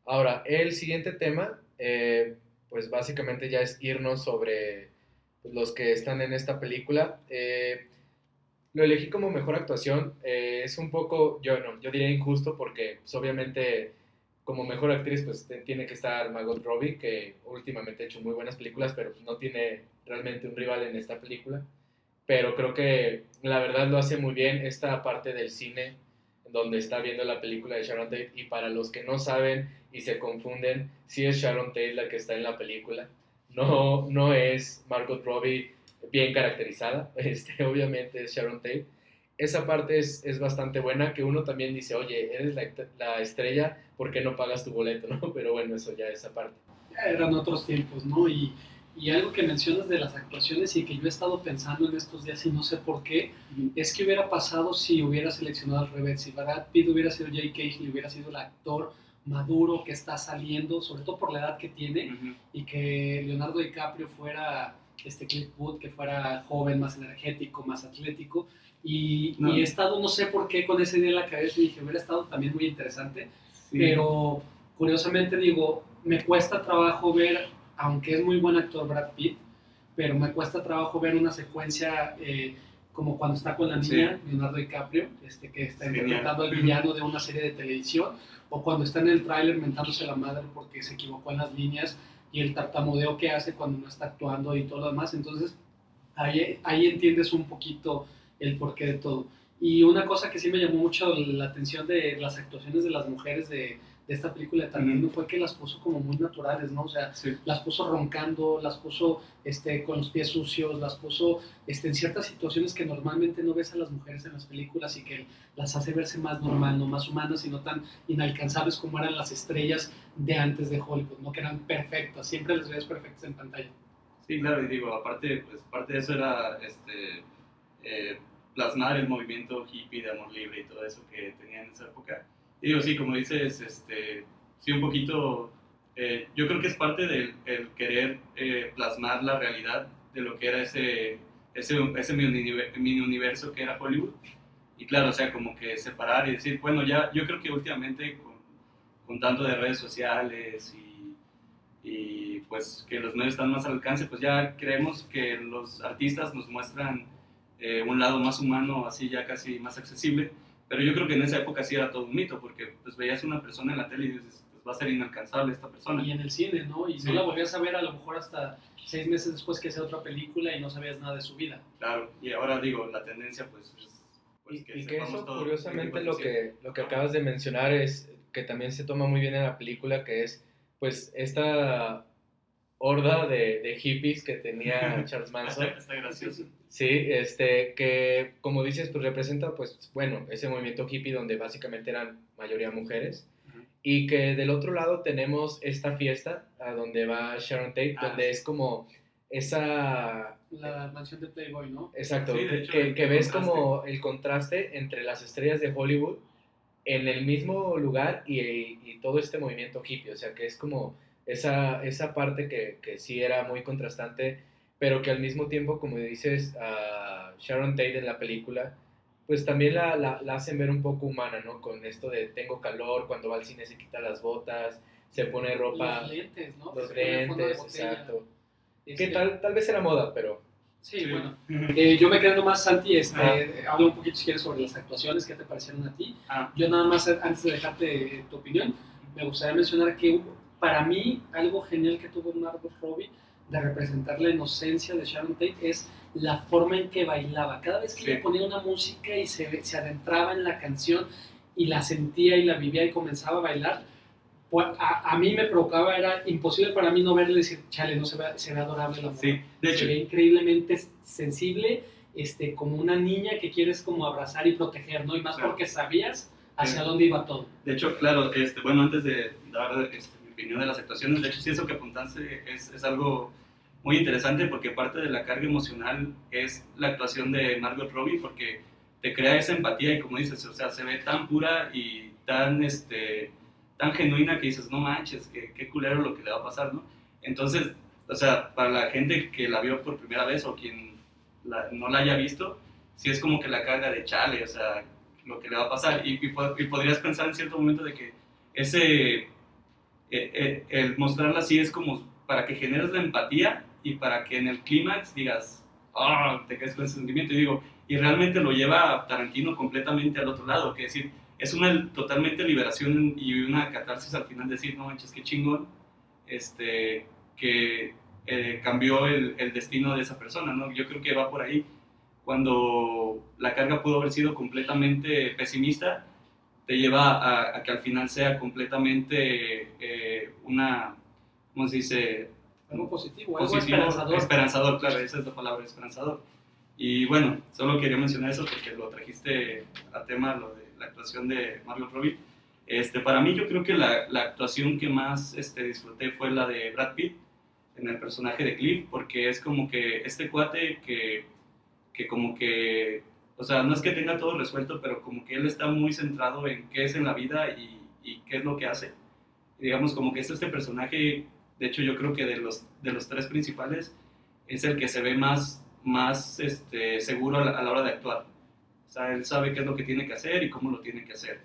Ahora, el siguiente tema, eh, pues básicamente ya es irnos sobre pues, los que están en esta película. Eh, lo elegí como mejor actuación. eh, es un poco, yo no, yo diría injusto porque pues, obviamente como mejor actriz pues tiene que estar Margot Robbie, que últimamente ha hecho muy buenas películas, pero pues, no tiene realmente un rival en esta película. Pero creo que la verdad lo hace muy bien esta parte del cine donde está viendo la película de Sharon Tate y para los que no saben y se confunden, sí es Sharon Tate la que está en la película, no, no es Margot Robbie bien caracterizada, este, obviamente es Sharon Tate. Esa parte es, es bastante buena, que uno también dice, oye, eres la, la estrella, ¿por qué no pagas tu boleto? ¿no? Pero bueno, eso ya es aparte. Eran otros tiempos, ¿no? Y, y algo que mencionas de las actuaciones y que yo he estado pensando en estos días y no sé por qué, es que hubiera pasado si hubiera seleccionado al revés, si Brad Pitt hubiera sido Jake Cage, hubiera sido el actor maduro que está saliendo, sobre todo por la edad que tiene, Ujú. y que Leonardo DiCaprio fuera este Cliff Booth, que fuera joven, más energético, más atlético. Y, No. y he estado, no sé por qué, con esa idea en la cabeza y dije, hubiera estado también muy interesante. Sí. Pero curiosamente digo, me cuesta trabajo ver, aunque es muy buen actor Brad Pitt, pero me cuesta trabajo ver una secuencia eh, como cuando está con la niña, Leonardo DiCaprio, este, que está Genial. interpretando al villano de una serie de televisión, o cuando está en el tráiler mentándose la madre porque se equivocó en las líneas y el tartamudeo que hace cuando no está actuando y todo lo demás. Entonces, ahí, ahí entiendes un poquito el porqué de todo. Y una cosa que sí me llamó mucho la atención de las actuaciones de las mujeres de, de esta película de Tarantino fue que las puso como muy naturales, ¿no? O sea, Sí. las puso roncando, las puso este, con los pies sucios, las puso este, en ciertas situaciones que normalmente no ves a las mujeres en las películas y que las hace verse más normal, no más humanas y no tan inalcanzables como eran las estrellas de antes de Hollywood, ¿no? Que eran perfectas, siempre las veías perfectas en pantalla. Sí, claro, y digo, aparte, pues parte de eso era este, eh, plasmar el movimiento hippie de amor libre y todo eso que tenía en esa época. Digo, sí, como dices, este, sí, un poquito, eh, yo creo que es parte del el querer eh, plasmar la realidad de lo que era ese, ese, ese mini univer- mini universo que era Hollywood. Y claro, o sea, como que separar y decir, bueno, ya, yo creo que últimamente con, con tanto de redes sociales y, y pues que los medios están más al alcance, pues ya creemos que los artistas nos muestran eh, un lado más humano, así ya casi más accesible, pero yo creo que en esa época sí era todo un mito, porque pues veías una persona en la tele y dices, pues va a ser inalcanzable esta persona. Y en el cine, ¿no? Y Sí. no la volvías a ver a lo mejor hasta seis meses después que sea otra película y no sabías nada de su vida. Claro, y ahora digo, la tendencia pues es pues, Y, y que eso, todo curiosamente, lo 24/7. que, lo que acabas de mencionar es que también se toma muy bien en la película, que es, pues, esta horda de, de hippies que tenía Charles Manson. Está, está gracioso. Sí, este, que como dices, pues representa, pues, bueno, ese movimiento hippie donde básicamente eran mayoría mujeres. Ujú. Y que del otro lado tenemos esta fiesta a donde va Sharon Tate, Ah, donde sí. es como esa La mansión de Playboy, ¿no? Exacto, Sí, hecho, que- el que ves contraste. como el contraste entre las estrellas de Hollywood en el mismo lugar y, y todo este movimiento hippie, o sea que es como esa, esa parte que, que sí era muy contrastante, pero que al mismo tiempo, como dices, a Sharon Tate en la película, pues también la, la, la hacen ver un poco humana, ¿no? Con esto de tengo calor, cuando va al cine se quita las botas, se pone ropa, Los lentes, ¿no? los lentes, exacto. Este, Que tal, tal vez era moda, pero... Sí, bueno. Ujú. Eh, yo me quedo más, Santi, este, Ah. eh, habla un poquito si quieres sobre las actuaciones, qué te parecieron a ti. Ah, Yo nada más, antes de dejarte tu opinión, me gustaría mencionar que hubo- para mí algo genial que tuvo Margot Robbie de representar la inocencia de Sharon Tate es la forma en que bailaba. Cada vez que Sí. ella ponía una música y se, se adentraba en la canción y la sentía y la vivía y comenzaba a bailar, pues, a, a mí me provocaba, era imposible para mí no verle y decir, chale, no se ve, se ve adorable la mujer. sí, de hecho, se ve increíblemente sensible, este, como una niña que quieres como abrazar y proteger, ¿no? Y más Claro. porque sabías hacia dónde iba todo. De hecho, claro, este, bueno, antes de dar este, opinión de las actuaciones, de hecho, sí, eso que apuntaste es, es algo muy interesante porque parte de la carga emocional es la actuación de Margot Robbie porque te crea esa empatía y como dices, o sea, se ve tan pura y tan, este, tan genuina que dices, no manches, qué, qué culero lo que le va a pasar, ¿no? Entonces, o sea, para la gente que la vio por primera vez o quien la- no la haya visto, sí es como que la carga de chale, o sea, lo que le va a pasar. Y, y y podrías pensar en cierto momento de que ese, eh, eh, el mostrarla así es como para que generes la empatía y para que en el clímax digas, ah, te quedes con ese sentimiento. Y digo, y realmente lo lleva a Tarantino completamente al otro lado, que decir, es una totalmente liberación y una catarsis al final decir, no manches, qué chingón, este, que eh, cambió el, el destino de esa persona, ¿no? Yo creo que va por ahí. Cuando la carga pudo haber sido completamente pesimista, te lleva a, a que al final sea completamente eh, una, ¿cómo se dice? Algo positivo, algo Positivo, esperanzador. esperanzador, claro, esa es la palabra, esperanzador. Y bueno, solo quería mencionar eso porque lo trajiste a tema, lo de la actuación de Margot Robbie. Este, para mí yo creo que la, la actuación que más este, disfruté fue la de Brad Pitt en el personaje de Cliff, porque es como que este cuate que, que como que, o sea, no es que tenga todo resuelto, pero como que él está muy centrado en qué es en la vida y, y qué es lo que hace. Y digamos, como que es este personaje, de hecho yo creo que de los, de los tres principales, es el que se ve más, más este, seguro a la, a la hora de actuar. O sea, él sabe qué es lo que tiene que hacer y cómo lo tiene que hacer.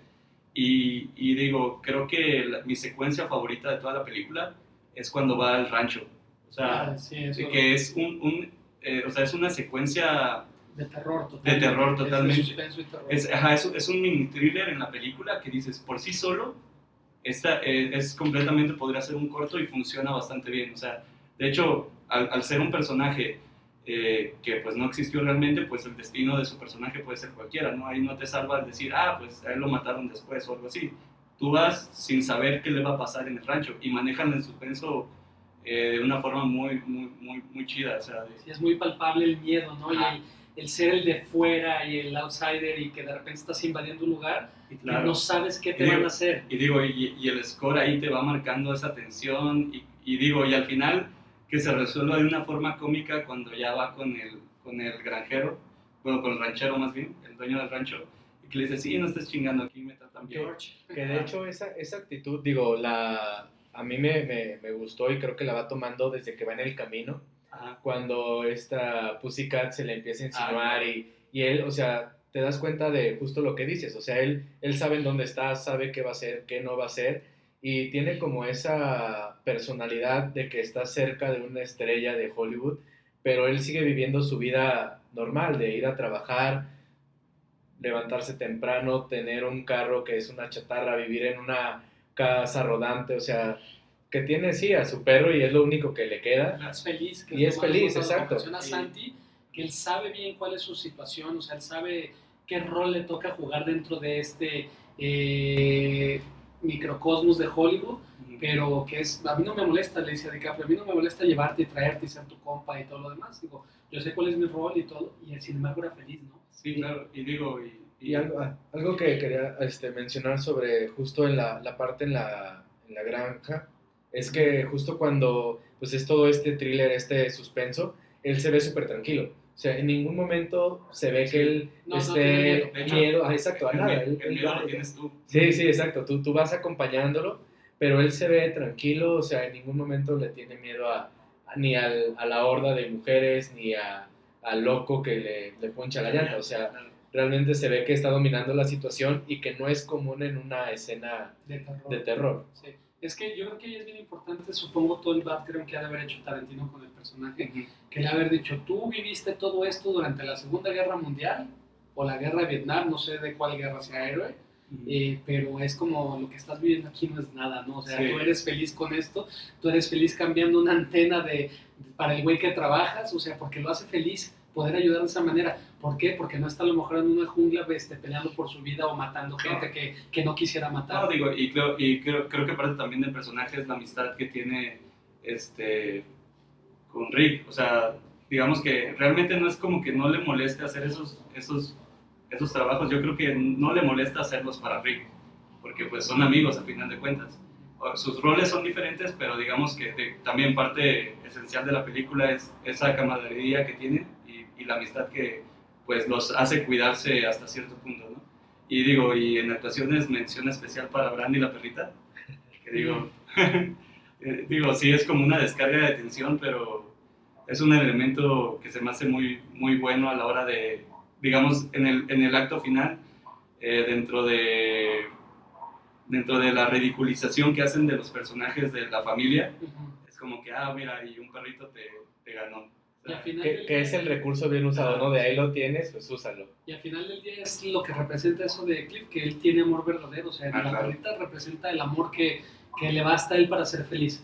Y, y digo, creo que la- mi secuencia favorita de toda la película es cuando va al rancho. O sea, Ah, sí, que es un, un, eh, o sea, es una secuencia, de terror totalmente. terror Es de totalmente. suspenso y terror. es, ajá, es, es un mini thriller en la película que dices, por sí solo, esta, eh, es completamente, podría ser un corto y funciona bastante bien. O sea, de hecho, al, al ser un personaje eh, que pues no existió realmente, pues el destino de su personaje puede ser cualquiera, ¿no? Ahí no te salva al decir, ah, pues a él lo mataron después o algo así. Tú vas sin saber qué le va a pasar en el rancho y manejan el suspenso eh, de una forma muy, muy, muy, muy chida. O sea, de- Sí, es muy palpable el miedo, ¿no? Y Ajá. El, ser el de fuera y el outsider y que de repente estás invadiendo un lugar y claro. no sabes qué te Y digo- van a hacer. Y digo, y, y el score ahí te va marcando esa tensión. Y, y digo, y al final que se resuelva de una forma cómica cuando ya va con el, con el granjero, bueno, con el ranchero más bien, el dueño del rancho, y que le dice, sí, no estés chingando aquí, me tratan bien. George. Que de hecho esa, esa actitud, digo, la, a mí me, me, me gustó y creo que la va tomando desde que va en el camino, Ajá. cuando esta Pussycat se le empieza a insinuar Ah, y, y él, o sea, te das cuenta de justo lo que dices, o sea, él, él sabe en dónde está, sabe qué va a hacer, qué no va a hacer y tiene como esa personalidad de que está cerca de una estrella de Hollywood, pero él sigue viviendo su vida normal, de ir a trabajar, levantarse temprano, tener un carro que es una chatarra, vivir en una casa rodante, o sea, que tiene sí a su perro y es lo único que le queda. Es feliz. Que Y es feliz, exacto. menciona Y- Santi, que él sabe bien cuál es su situación, o sea, él sabe qué rol le toca jugar dentro de este eh, microcosmos de Hollywood, pero que es, a mí no me molesta, le dice a DiCaprio, a mí no me molesta llevarte y traerte y ser tu compa y todo lo demás. Digo, yo sé cuál es mi rol y todo, y sin embargo era feliz, ¿no? Sí, claro, y digo, y, Y algo, ah, algo que quería este, mencionar sobre justo en la, la parte en la, en la granja, es que justo cuando pues es todo este thriller, este suspenso, él se ve súper tranquilo. O sea, en ningún momento se ve que él No, no esté tiene miedo. Miedo, ah, exacto, a el, nada. miedo- Él- el él miedo lo tienes tú. Sí, sí, exacto. Tú, tú vas acompañándolo, pero él se ve tranquilo, o sea, en ningún momento le tiene miedo a, a- ni al- a la horda de mujeres, ni a- al loco que le, le poncha la llanta. O sea, realmente se ve que está dominando la situación y que no es común en una escena De terror. de terror. Sí. Es que yo creo que ahí es bien importante, supongo, todo el background que ha de haber hecho Tarantino con el personaje, Ujú. que le ha de haber dicho, tú viviste todo esto durante la Segunda Guerra Mundial o la Guerra de Vietnam, no sé de cuál guerra sea héroe, Ujú. eh, pero es como lo que estás viviendo aquí no es nada, ¿no? O sea, Sí. tú eres feliz con esto, tú eres feliz cambiando una antena de, para el güey que trabajas, o sea, porque lo hace feliz poder ayudar de esa manera. ¿Por qué? Porque no está a lo mejor en una jungla este, peleando por su vida o matando gente que, que no quisiera matar. No, digo, y, creo, y creo, creo que parte también del personaje es la amistad que tiene este, con Rick. O sea, digamos que realmente no es como que no le moleste hacer esos, esos, esos trabajos. Yo creo que no le molesta hacerlos para Rick. porque pues son amigos a final de cuentas. Sus roles son diferentes, pero digamos que también parte esencial de la película es esa camaradería que tienen y, y, la amistad que pues los hace cuidarse hasta cierto punto, ¿no? Y digo, y en actuaciones mención especial para Brandy la perrita, que digo, eh, digo, sí es como una descarga de tensión, pero es un elemento que se me hace muy, muy bueno a la hora de, digamos, en el, en el acto final, eh, dentro de dentro de la ridiculización que hacen de los personajes de la familia, es como que, ah, mira, y un perrito te, te ganó. Que, que, es el recurso bien usado, ¿no? De ahí lo tienes, pues úsalo. Y al final del día es lo que representa eso de Cliff, que él tiene amor verdadero, o sea, ah, la perrita representa el amor que, que, le basta a él para ser feliz,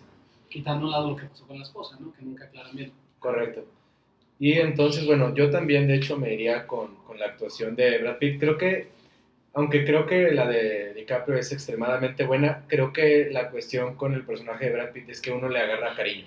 quitando lado lo que pasó con la esposa, ¿no? Que nunca aclaran bien. Correcto. Y entonces, bueno, yo también de hecho me iría con, con la actuación de Brad Pitt. Creo que aunque creo que la de DiCaprio es extremadamente buena, creo que la cuestión con el personaje de Brad Pitt es que uno le agarra cariño.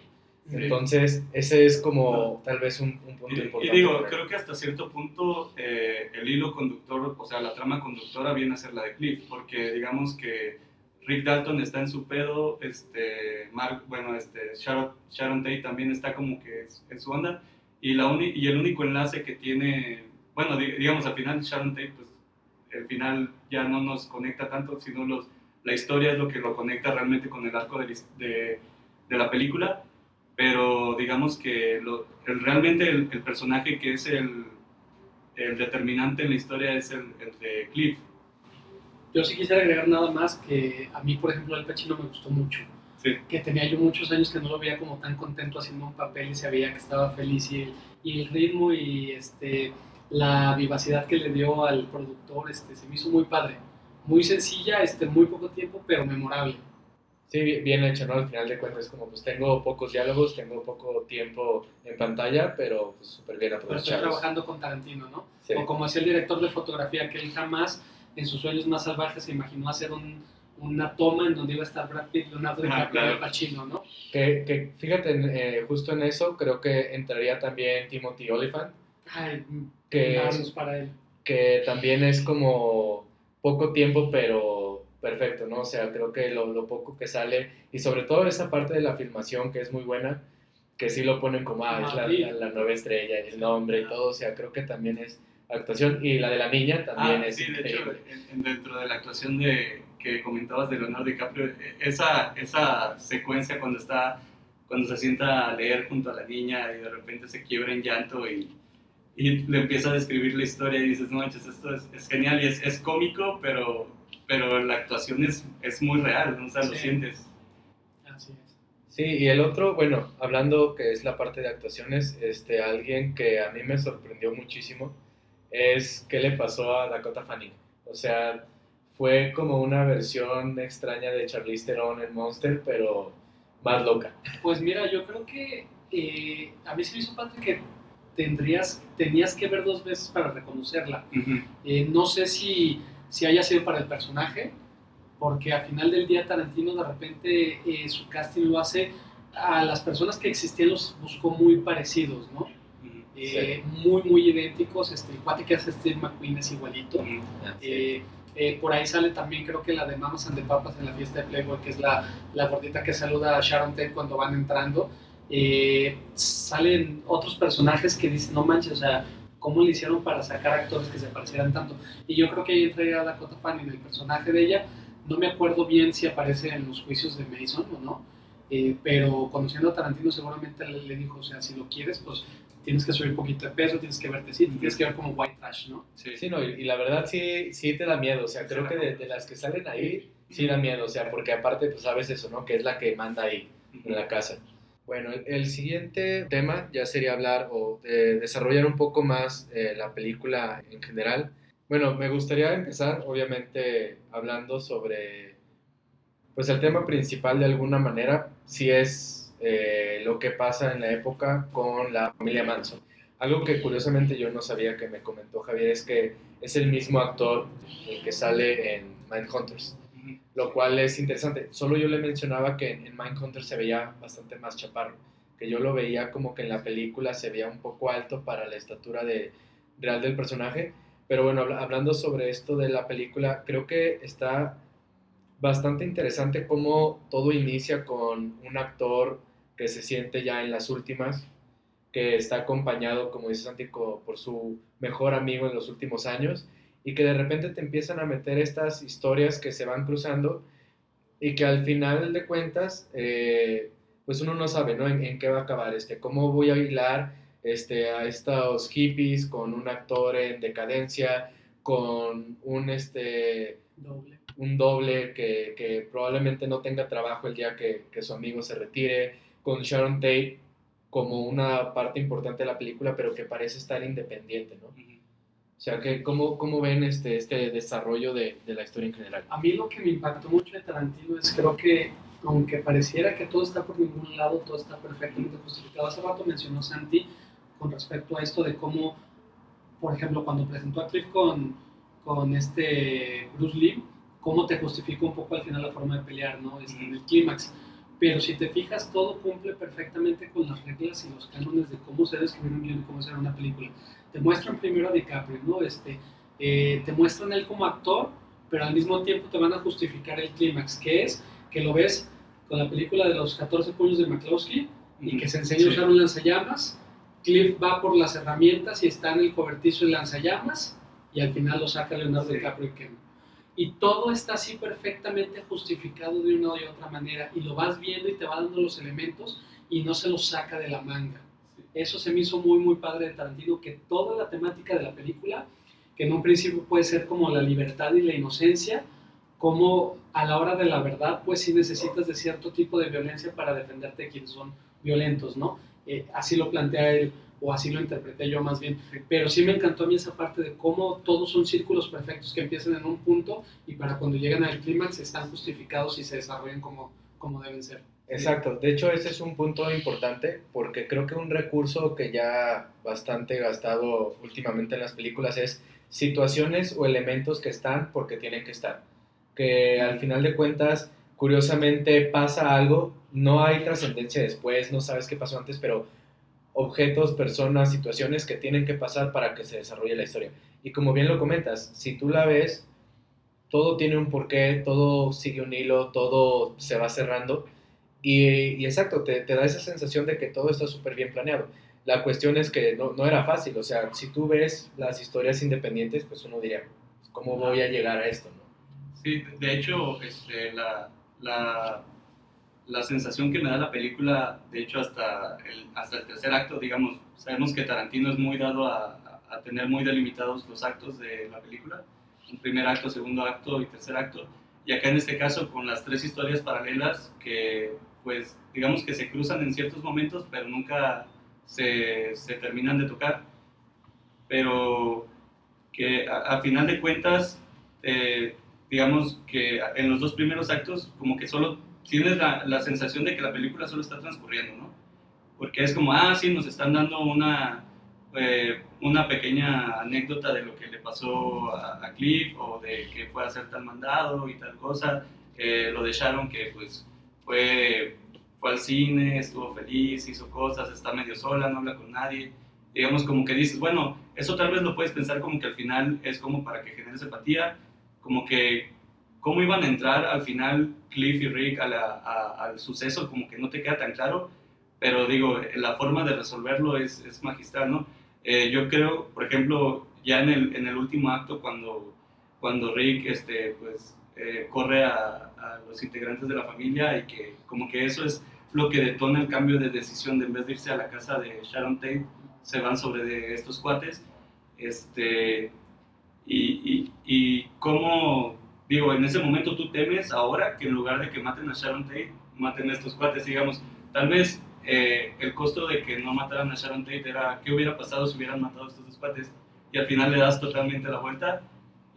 Entonces, ese es como tal vez un, punto importante. Y digo, creo que hasta cierto punto eh, el hilo conductor, o sea, la trama conductora viene a ser la de Cliff, porque digamos que Rick Dalton está en su pedo, este, Mark, bueno, este, Sharon, Sharon Tate también está como que en su onda, y, la y el único enlace que tiene, bueno, digamos, al final Sharon Tate, pues el final ya no nos conecta tanto, sino los, la historia es lo que lo conecta realmente con el arco de, de, la película, pero digamos que lo, realmente el, personaje que es el, el, determinante en la historia es el, de Cliff. Yo sí quisiera agregar nada más que a mí, por ejemplo, el Pacino me gustó mucho. Que tenía yo muchos años que no lo veía como tan contento haciendo un papel y se veía que estaba feliz y el, y el ritmo y este la vivacidad que le dio al productor este, se me hizo muy padre. Muy sencilla, este, muy poco tiempo, pero memorable. Sí, bien hecho, ¿no? Al final de cuentas, como pues tengo pocos diálogos, tengo poco tiempo en pantalla, pero pues súper bien aprovechado. Pero estoy trabajando con Tarantino, ¿no? O como decía el director de fotografía, que él jamás, en sus sueños más salvajes, se imaginó hacer un, una toma en donde iba a estar Brad Pitt, Leonardo ah, DiCaprio y Pacino, ¿no? Que, que fíjate, eh, justo en eso creo que entraría también Timothy Olyphant, que, para él. que también es como poco tiempo, pero perfecto, ¿no? O sea, creo que lo, lo, poco que sale, y sobre todo esa parte de la filmación que es muy buena, que sí lo ponen como, ah, es la, la, nueva estrella, el nombre y todo, o sea, creo que también es actuación, y la de la niña también ah, es sí, De hecho, dentro de la actuación de, que comentabas de Leonardo DiCaprio, esa, esa secuencia cuando está, cuando se sienta a leer junto a la niña y de repente se quiebra en llanto y y le empieza a describir la historia y dices, no manches, esto es, es genial y es, es, cómico, pero, pero la actuación es, es muy real, ¿no? o sea, lo sientes. Así es. Sí, y el otro, bueno, hablando que es la parte de actuaciones, este, alguien que a mí me sorprendió muchísimo es qué le pasó a Dakota Fanning. O sea, fue como una versión extraña de Charlize Theron en Monster, pero más loca. Pues mira, yo creo que eh, a mí se me hizo padre que tendrías, tenías que ver dos veces para reconocerla. Eh, no sé si, si haya sido para el personaje, porque al final del día Tarantino de repente eh, su casting lo hace a las personas que existían los buscó muy parecidos, ¿no? Eh, muy, muy idénticos. Este, el cuate que hace Steve McQueen es igualito. por ahí sale también, creo que la de Mamas and the Papas en la fiesta de Playboy, que es la, la gordita que saluda a Sharon Tate cuando van entrando eh, salen otros personajes que dicen, no manches, o sea, ¿cómo le hicieron para sacar actores que se parecieran tanto? Y yo creo que ahí entraría Dakota Fanning, el personaje de ella. No me acuerdo bien si aparece en los juicios de Mason o no, eh, pero conociendo a Tarantino seguramente le, dijo, o sea, si lo quieres, pues tienes que subir un poquito de peso, tienes que verte así, tienes que ver como white trash, ¿no? Sí, sí no, y, la verdad sí, sí te da miedo, o sea, creo que de, las que salen ahí, sí da miedo, o sea, porque aparte, pues sabes eso, ¿no? Que es la que manda ahí, en la casa. Bueno, el, siguiente tema ya sería hablar o desarrollar un poco más eh, la película en general. Bueno, me gustaría empezar, obviamente, hablando sobre, pues el tema principal de alguna manera, si es eh, lo que pasa en la época con la familia Manson. Algo que curiosamente yo no sabía que me comentó Javier es que es el mismo actor el que sale en Mindhunters lo cual es interesante. Solo yo le mencionaba que en, Mindhunter se veía bastante más chaparro, que yo lo veía como que en la película se veía un poco alto para la estatura de, real del personaje. Pero bueno, hablando sobre esto de la película, creo que está bastante interesante cómo todo inicia con un actor que se siente ya en las últimas, que está acompañado, como dice Santiago, por su mejor amigo en los últimos años, y que de repente te empiezan a meter estas historias que se van cruzando y que al final de cuentas, eh, pues uno no sabe, ¿no? En, qué va a acabar, este, cómo voy a hilar este, a estos hippies con un actor en decadencia, con un, este, doble, un doble que, que probablemente no tenga trabajo el día que, que, su amigo se retire, con Sharon Tate como una parte importante de la película, pero que parece estar independiente, ¿no? O sea, que, ¿cómo, ¿cómo ven este, este desarrollo de, de, la historia en general? A mí lo que me impactó mucho de Tarantino es creo que, aunque pareciera que todo está por ningún lado, todo está perfectamente justificado. Hace rato mencionó Santi con respecto a esto de cómo, por ejemplo, cuando presentó a Cliff con, con este Bruce Lee, cómo te justifica un poco al final la forma de pelear, ¿no? Este, en el clímax. Pero si te fijas, todo cumple perfectamente con las reglas y los cánones de cómo se debe escribir un guion y cómo se una película te muestran primero a DiCaprio, ¿no? Este, eh, te muestran él como actor, pero al mismo tiempo te van a justificar el clímax, que es que lo ves con la película de los 14 puños de McCloskey y que se enseña a usar un lanzallamas. Cliff va por las herramientas y está en el cobertizo y lanzallamas y al final lo saca Leonardo DiCaprio y quema. Y todo está así perfectamente justificado de una y otra manera y lo vas viendo y te va dando los elementos y no se los saca de la manga. Eso se me hizo muy, muy padre de Tarantino, que toda la temática de la película, que en un principio puede ser como la libertad y la inocencia, como a la hora de la verdad, pues sí necesitas de cierto tipo de violencia para defenderte de quienes son violentos, ¿no? Eh, así lo plantea él, o así lo interpreté yo más bien. Pero sí me encantó a mí esa parte de cómo todos son círculos perfectos que empiezan en un punto y para cuando llegan al clímax están justificados y se desarrollan como, como deben ser. Exacto, de hecho ese es un punto importante porque creo que un recurso que ya bastante gastado últimamente en las películas es situaciones o elementos que están porque tienen que estar. Que al final de cuentas, curiosamente pasa algo, no hay trascendencia después, no sabes qué pasó antes, pero objetos, personas, situaciones que tienen que pasar para que se desarrolle la historia. Y como bien lo comentas, si tú la ves, todo tiene un porqué, todo sigue un hilo, todo se va cerrando y, exacto, te, te, da esa sensación de que todo está súper bien planeado. La cuestión es que no, no, era fácil, o sea, si tú ves las historias independientes, pues uno diría, ¿cómo voy a llegar a esto? ¿no? Sí, de hecho, este, la, la, la, sensación que me da la película, de hecho, hasta el, hasta el tercer acto, digamos, sabemos que Tarantino es muy dado a, a tener muy delimitados los actos de la película, un primer acto, segundo acto y tercer acto, y acá en este caso con las tres historias paralelas que pues digamos que se cruzan en ciertos momentos, pero nunca se, se terminan de tocar. Pero que a, final de cuentas, eh, digamos que en los dos primeros actos, como que solo tienes la, la, sensación de que la película solo está transcurriendo, ¿no? Porque es como, ah, sí, nos están dando una, eh, una pequeña anécdota de lo que le pasó a, Cliff o de que fue a hacer tal mandado y tal cosa. Eh, lo de Sharon, que pues fue, fue al cine, estuvo feliz, hizo cosas, está medio sola, no habla con nadie. Digamos como que dices, bueno, eso tal vez lo puedes pensar como que al final es como para que genere empatía, como que cómo iban a entrar al final Cliff y Rick a al suceso, como que no te queda tan claro, pero digo, la forma de resolverlo es, es magistral, ¿no? Eh, yo creo, por ejemplo, ya en el, en el último acto, cuando, cuando Rick este, pues, eh, corre a, los integrantes de la familia y que como que eso es lo que detona el cambio de decisión. De en vez de irse a la casa de Sharon Tate, se van sobre de estos cuates. Este, y, y, y cómo, digo, en ese momento tú temes ahora que en lugar de que maten a Sharon Tate, maten a estos cuates, digamos, tal vez eh, el costo de que no mataran a Sharon Tate era qué hubiera pasado si hubieran matado a estos dos cuates y al final le das totalmente la vuelta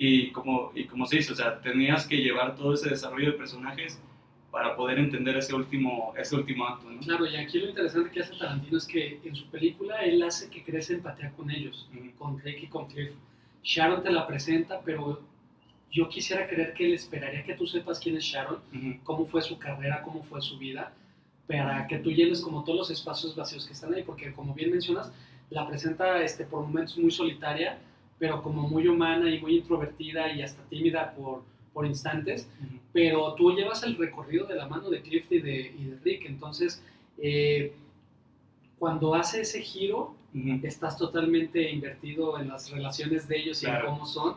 y como, y como se hizo, o sea, tenías que llevar todo ese desarrollo de personajes para poder entender ese último, ese último acto. ¿no? Claro, y aquí lo interesante que hace Tarantino es que en su película él hace que crece empatía con ellos, con Rick y con Cliff. Sharon te la presenta, pero yo quisiera creer que él esperaría que tú sepas quién es Sharon, cómo fue su carrera, cómo fue su vida, para que tú llenes como todos los espacios vacíos que están ahí, porque como bien mencionas, la presenta este, por momentos muy solitaria, pero como muy humana y muy introvertida y hasta tímida por, por instantes, pero tú llevas el recorrido de la mano de Cliff y de, y de Rick, entonces eh, cuando hace ese giro, estás totalmente invertido en las relaciones de ellos y en Claro. cómo son,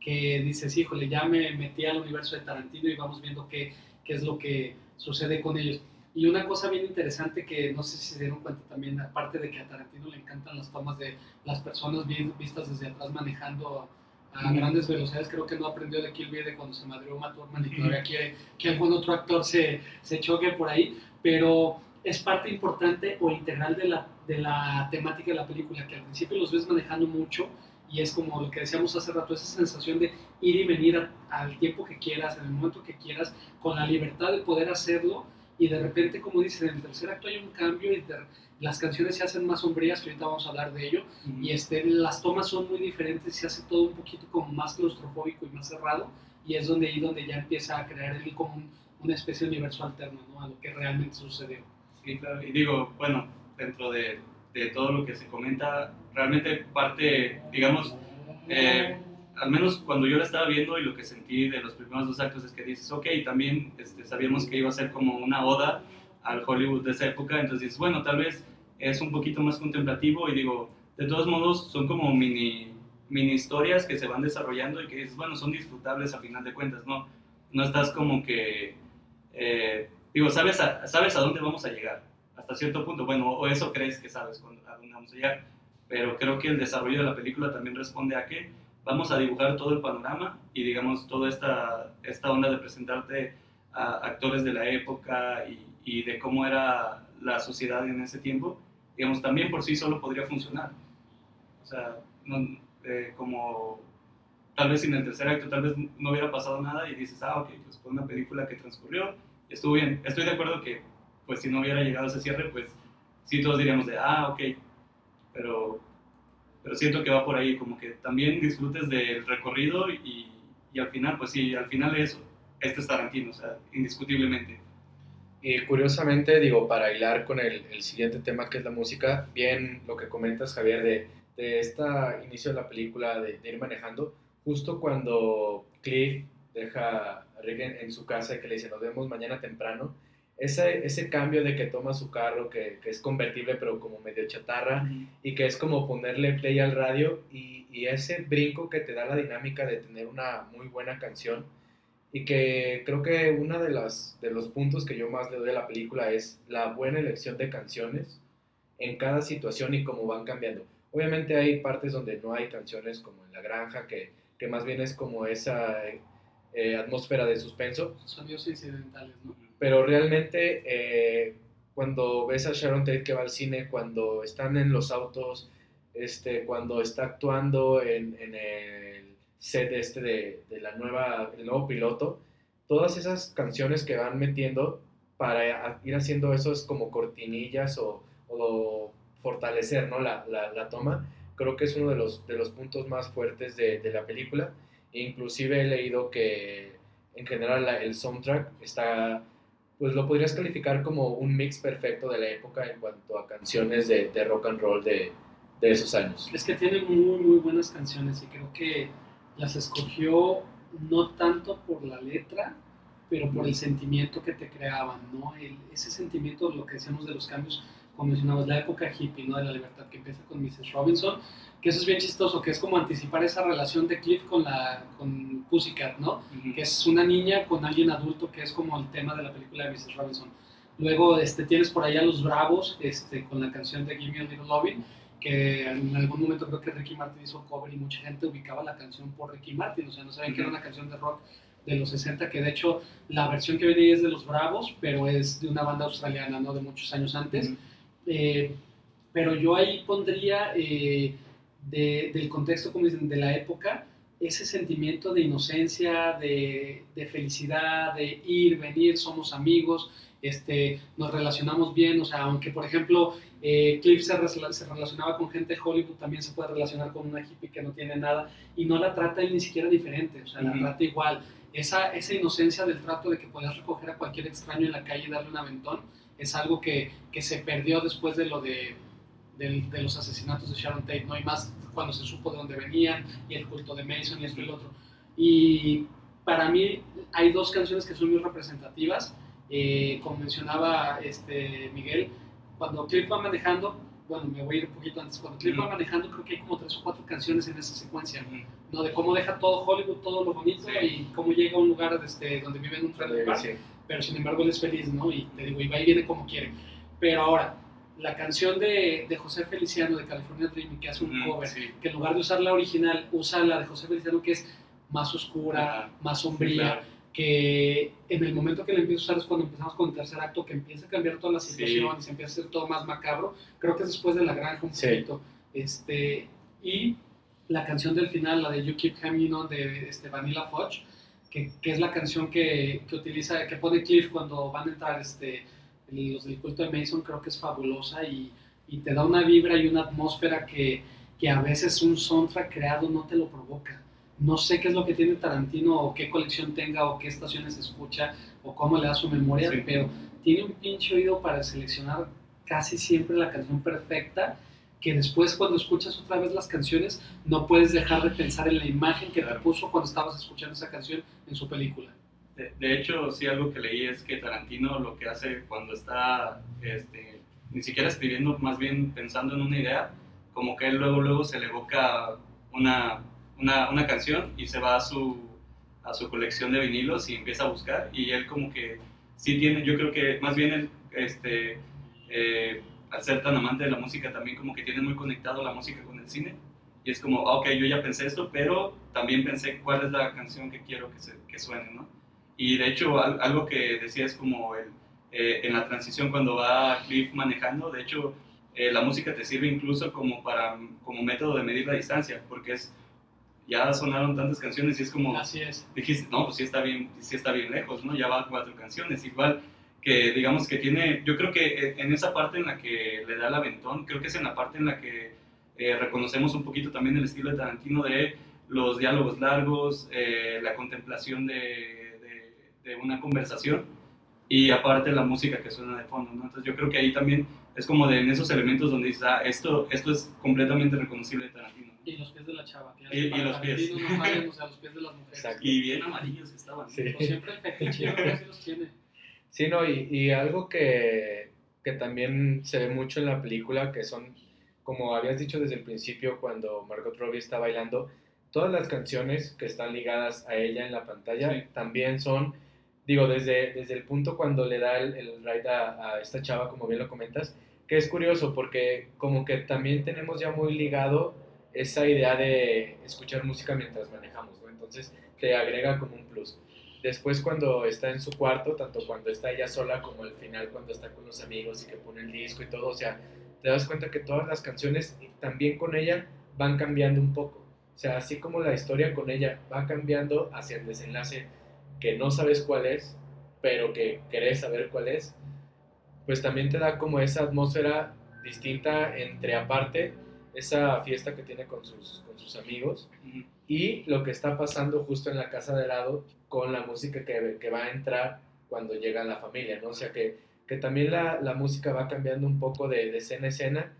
que dices, híjole, ya me metí al universo de Tarantino y vamos viendo qué, qué es lo que sucede con ellos. Y una cosa bien interesante que no sé si se dieron cuenta también, aparte de que a Tarantino le encantan las tomas de las personas vi- vistas desde atrás manejando a, Ujú. grandes velocidades, creo que no aprendió de Kill Bill de cuando se madrió Uma Thurman y todavía quiere que algún otro actor se, se choque por ahí, pero es parte importante o integral de la, de la temática de la película, que al principio los ves manejando mucho y es como lo que decíamos hace rato, esa sensación de ir y venir a- al tiempo que quieras, en el momento que quieras, con la libertad de poder hacerlo y de repente, como dicen, en el tercer acto hay un cambio y de- las canciones se hacen más sombrías, que ahorita vamos a hablar de ello, y este, las tomas son muy diferentes, se hace todo un poquito como más claustrofóbico y más cerrado, y es donde ahí donde ya empieza a crear él como un- una especie de universo alterno ¿no? a lo que realmente sucedió. Sí, claro. Y digo, bueno, dentro de, de todo lo que se comenta, realmente parte, digamos, eh, al menos cuando yo la estaba viendo y lo que sentí de los primeros dos actos es que dices, ok, también este, sabíamos que iba a ser como una oda al Hollywood de esa época, entonces dices, bueno, tal vez es un poquito más contemplativo y digo, de todos modos son como mini, mini historias que se van desarrollando y que dices, bueno, son disfrutables a final de cuentas, ¿no? No estás como que, eh, digo, sabes a, sabes a dónde vamos a llegar, hasta cierto punto, bueno, o eso crees que sabes a dónde vamos a llegar, pero creo que el desarrollo de la película también responde a que vamos a dibujar todo el panorama y digamos toda esta, esta onda de presentarte a actores de la época y, y de cómo era la sociedad en ese tiempo, digamos, también por sí solo podría funcionar. O sea, no- eh, como tal vez sin el tercer acto, tal vez no hubiera pasado nada y dices, ah, ok, pues fue una película que transcurrió, estuvo bien. Estoy de acuerdo que, pues si no hubiera llegado ese cierre, pues sí todos diríamos de, ah, ok, pero, pero siento que va por ahí, como que también disfrutes del recorrido y, y al final, pues sí, al final eso, este es Tarantino, o sea, indiscutiblemente. Y curiosamente, digo, para hilar con el, el siguiente tema que es la música, bien lo que comentas, Javier, de, de este inicio de la película, de, ir manejando, justo cuando Cliff deja a en su casa y que le dice, nos vemos mañana temprano, ese, ese cambio de que toma su carro, que, que es convertible pero como medio chatarra, y que es como ponerle play al radio, y, y ese brinco que te da la dinámica de tener una muy buena canción, y que creo que uno de, las, de los puntos que yo más le doy a la película es la buena elección de canciones en cada situación y cómo van cambiando. Obviamente hay partes donde no hay canciones como en La Granja, que, que más bien es como esa eh, atmósfera de suspenso, Sonidos incidentales, ¿no? Pero realmente eh, cuando ves a Sharon Tate que va al cine, cuando están en los autos, este, cuando está actuando en, en el set este de, de la nueva, el nuevo piloto, todas esas canciones que van metiendo para ir haciendo esos como cortinillas o, o fortalecer ¿no? la, la, la toma, creo que es uno de los, de los puntos más fuertes de, de la película. Inclusive he leído que en general la- el soundtrack está, pues lo podrías calificar como un mix perfecto de la época en cuanto a canciones de, de rock and roll de, de esos años. Es que tiene muy, muy buenas canciones y creo que las escogió no tanto por la letra, pero por el sentimiento que te creaban, ¿no? El- ese sentimiento, lo que decíamos de los cambios, como mencionabas, la época hippie, ¿no? De la libertad que empieza con Mrs. Robinson, que eso es bien chistoso, que es como anticipar esa relación de Cliff con, la, con Pussycat, ¿no? Ujú. que es una niña con alguien adulto, que es como el tema de la película de Mrs. Robinson. Luego este, tienes por ahí a los Bravos este, con la canción de Give Me a Little Lovin', que en algún momento creo que Ricky Martin hizo cover y mucha gente ubicaba la canción por Ricky Martin, o sea, no sabían que era una canción de rock de los 60, que de hecho la versión que viene ahí es de los Bravos, pero es de una banda australiana, ¿no? De muchos años antes. Ujú. Eh, pero yo ahí pondría eh, de- del contexto, como dicen, de la época, ese sentimiento de inocencia, de, de felicidad, de ir, venir, somos amigos, este, nos relacionamos bien, o sea, aunque por ejemplo eh, Cliff se, se relacionaba con gente de Hollywood, también se puede relacionar con una hippie que no tiene nada y no la trata él ni siquiera diferente, o sea, la Ujú. trata igual. Esa, esa inocencia del trato de que puedas recoger a cualquier extraño en la calle y darle un aventón es algo que, que se perdió después de lo de, del- de los asesinatos de Sharon Tate, ¿no? Y más cuando se supo de dónde venían y el culto de Mason y esto y lo otro. Y para mí hay dos canciones que son muy representativas. Eh, como mencionaba este Miguel, cuando Cliff va manejando, bueno, me voy a ir un poquito antes, cuando Cliff va manejando creo que hay como tres o cuatro canciones en esa secuencia, ¿no? De cómo deja todo Hollywood, todo lo bonito y cómo llega a un lugar este, donde vive en un trailer park, pero sin embargo él es feliz, ¿no? Y te digo, y va y viene como quiere. Pero ahora, la canción de, de, José Feliciano de California Dreaming, que hace un cover, que en lugar de usar la original, usa la de José Feliciano, que es más oscura, más sombría, que en el momento que la empieza a usar es cuando empezamos con el tercer acto, que empieza a cambiar toda la situación y se empieza a hacer todo más macabro. Creo que es después de la granja un poquito. Este, y la canción del final, la de You Keep Coming On de este, Vanilla Fudge, que, que, es la canción que, que, utiliza, que pone Cliff cuando van a entrar este, los del culto de Mason, creo que es fabulosa y, y te da una vibra y una atmósfera que, que a veces un soundtrack creado no te lo provoca. No sé qué es lo que tiene Tarantino o qué colección tenga o qué estaciones escucha o cómo le da su memoria, pero tiene un pinche oído para seleccionar casi siempre la canción perfecta que después cuando escuchas otra vez las canciones no puedes dejar de pensar en la imagen que te puso cuando estabas escuchando esa canción en su película. De, hecho, sí, algo que leí es que Tarantino lo que hace cuando está este, ni siquiera escribiendo, más bien pensando en una idea, como que él luego, luego se le evoca una una, una, canción y se va a su, a su colección de vinilos y empieza a buscar y él como que sí tiene, yo creo que más bien este, eh, al ser tan amante de la música también como que tiene muy conectado la música con el cine y es como, ah, ok, yo ya pensé esto, pero también pensé cuál es la canción que quiero que, se, que suene, ¿no? Y de hecho algo que decía es como el, eh, en la transición cuando va Cliff manejando, de hecho eh, la música te sirve incluso como, para, como método de medir la distancia, porque es ya sonaron tantas canciones y es como... Así es. Dijiste, no, pues sí está bien, sí está bien lejos, ¿no? Ya va cuatro canciones, igual que digamos que tiene, yo creo que en esa parte en la que le da el aventón, creo que es en la parte en la que eh, reconocemos un poquito también el estilo de Tarantino de los diálogos largos, eh, la contemplación de, de, una conversación y aparte la música que suena de fondo, ¿no? Entonces yo creo que ahí también es como de en esos elementos donde dices, ah, esto, esto es completamente reconocible de Tarantino. Y los pies de la chava. y, y los pies. No o sea, los pies de las mujeres. Exacto. Y bien amarillos estaban. Sí. Pues siempre el fetiche, sí los tiene. Sí, no, y, y algo que, que también se ve mucho en la película, que son, como habías dicho desde el principio, cuando Margot Robbie está bailando, todas las canciones que están ligadas a ella en la pantalla también son, digo, desde, desde el punto cuando le da el, el ride a, a, esta chava, como bien lo comentas, que es curioso porque como que también tenemos ya muy ligado esa idea de escuchar música mientras manejamos, ¿no? Entonces te agrega como un plus. Después cuando está en su cuarto, tanto cuando está ella sola como al final cuando está con los amigos y que pone el disco y todo, o sea, te das cuenta que todas las canciones también con ella van cambiando un poco. O sea, así como la historia con ella va cambiando hacia el desenlace que no sabes cuál es, pero que querés saber cuál es, pues también te da como esa atmósfera distinta entre aparte esa fiesta que tiene con sus, con sus amigos y lo que está pasando justo en la casa de lado con la música que, que va a entrar cuando llega la familia, ¿no? O sea que, que también la, la, música va cambiando un poco de, de, escena a escena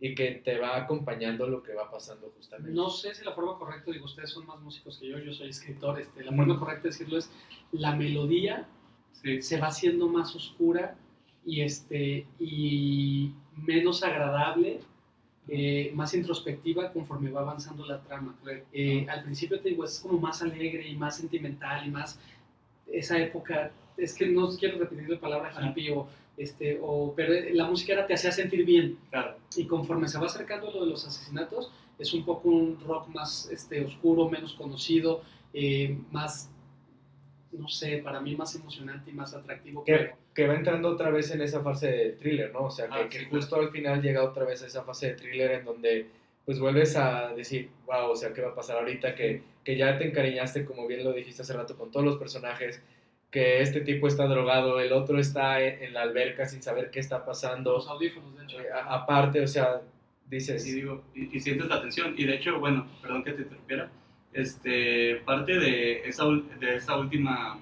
y que te va acompañando lo que va pasando justamente. No sé si la forma correcta, digo, ustedes son más músicos que yo, yo soy escritor, este, la forma correcta de decirlo es, la melodía sí. se va haciendo más oscura y, este, y menos agradable eh, más introspectiva conforme va avanzando la trama. Eh, al principio te digo, es como más alegre y más sentimental y más esa época, es que no quiero repetir la palabra hippie o, este, o, pero la música era, te hacía sentir bien. Claro. Y conforme se va acercando lo de los asesinatos, es un poco un rock más este, oscuro, menos conocido, eh, más no sé, para mí más emocionante y más atractivo. Que, que va entrando otra vez en esa fase de thriller, ¿no? O sea, que, ah, que justo al final llega otra vez a esa fase de thriller en donde pues vuelves a decir, wow, o sea, ¿qué va a pasar ahorita? Que, que ya te encariñaste, como bien lo dijiste hace rato, con todos los personajes, que este tipo está drogado, el otro está en, la alberca sin saber qué está pasando. Los audífonos, de hecho. Eh, aparte, o sea, dices... Y, digo, y, y, sientes la tensión, y de hecho, bueno, perdón que te interrumpiera, este, parte de esa, de esa última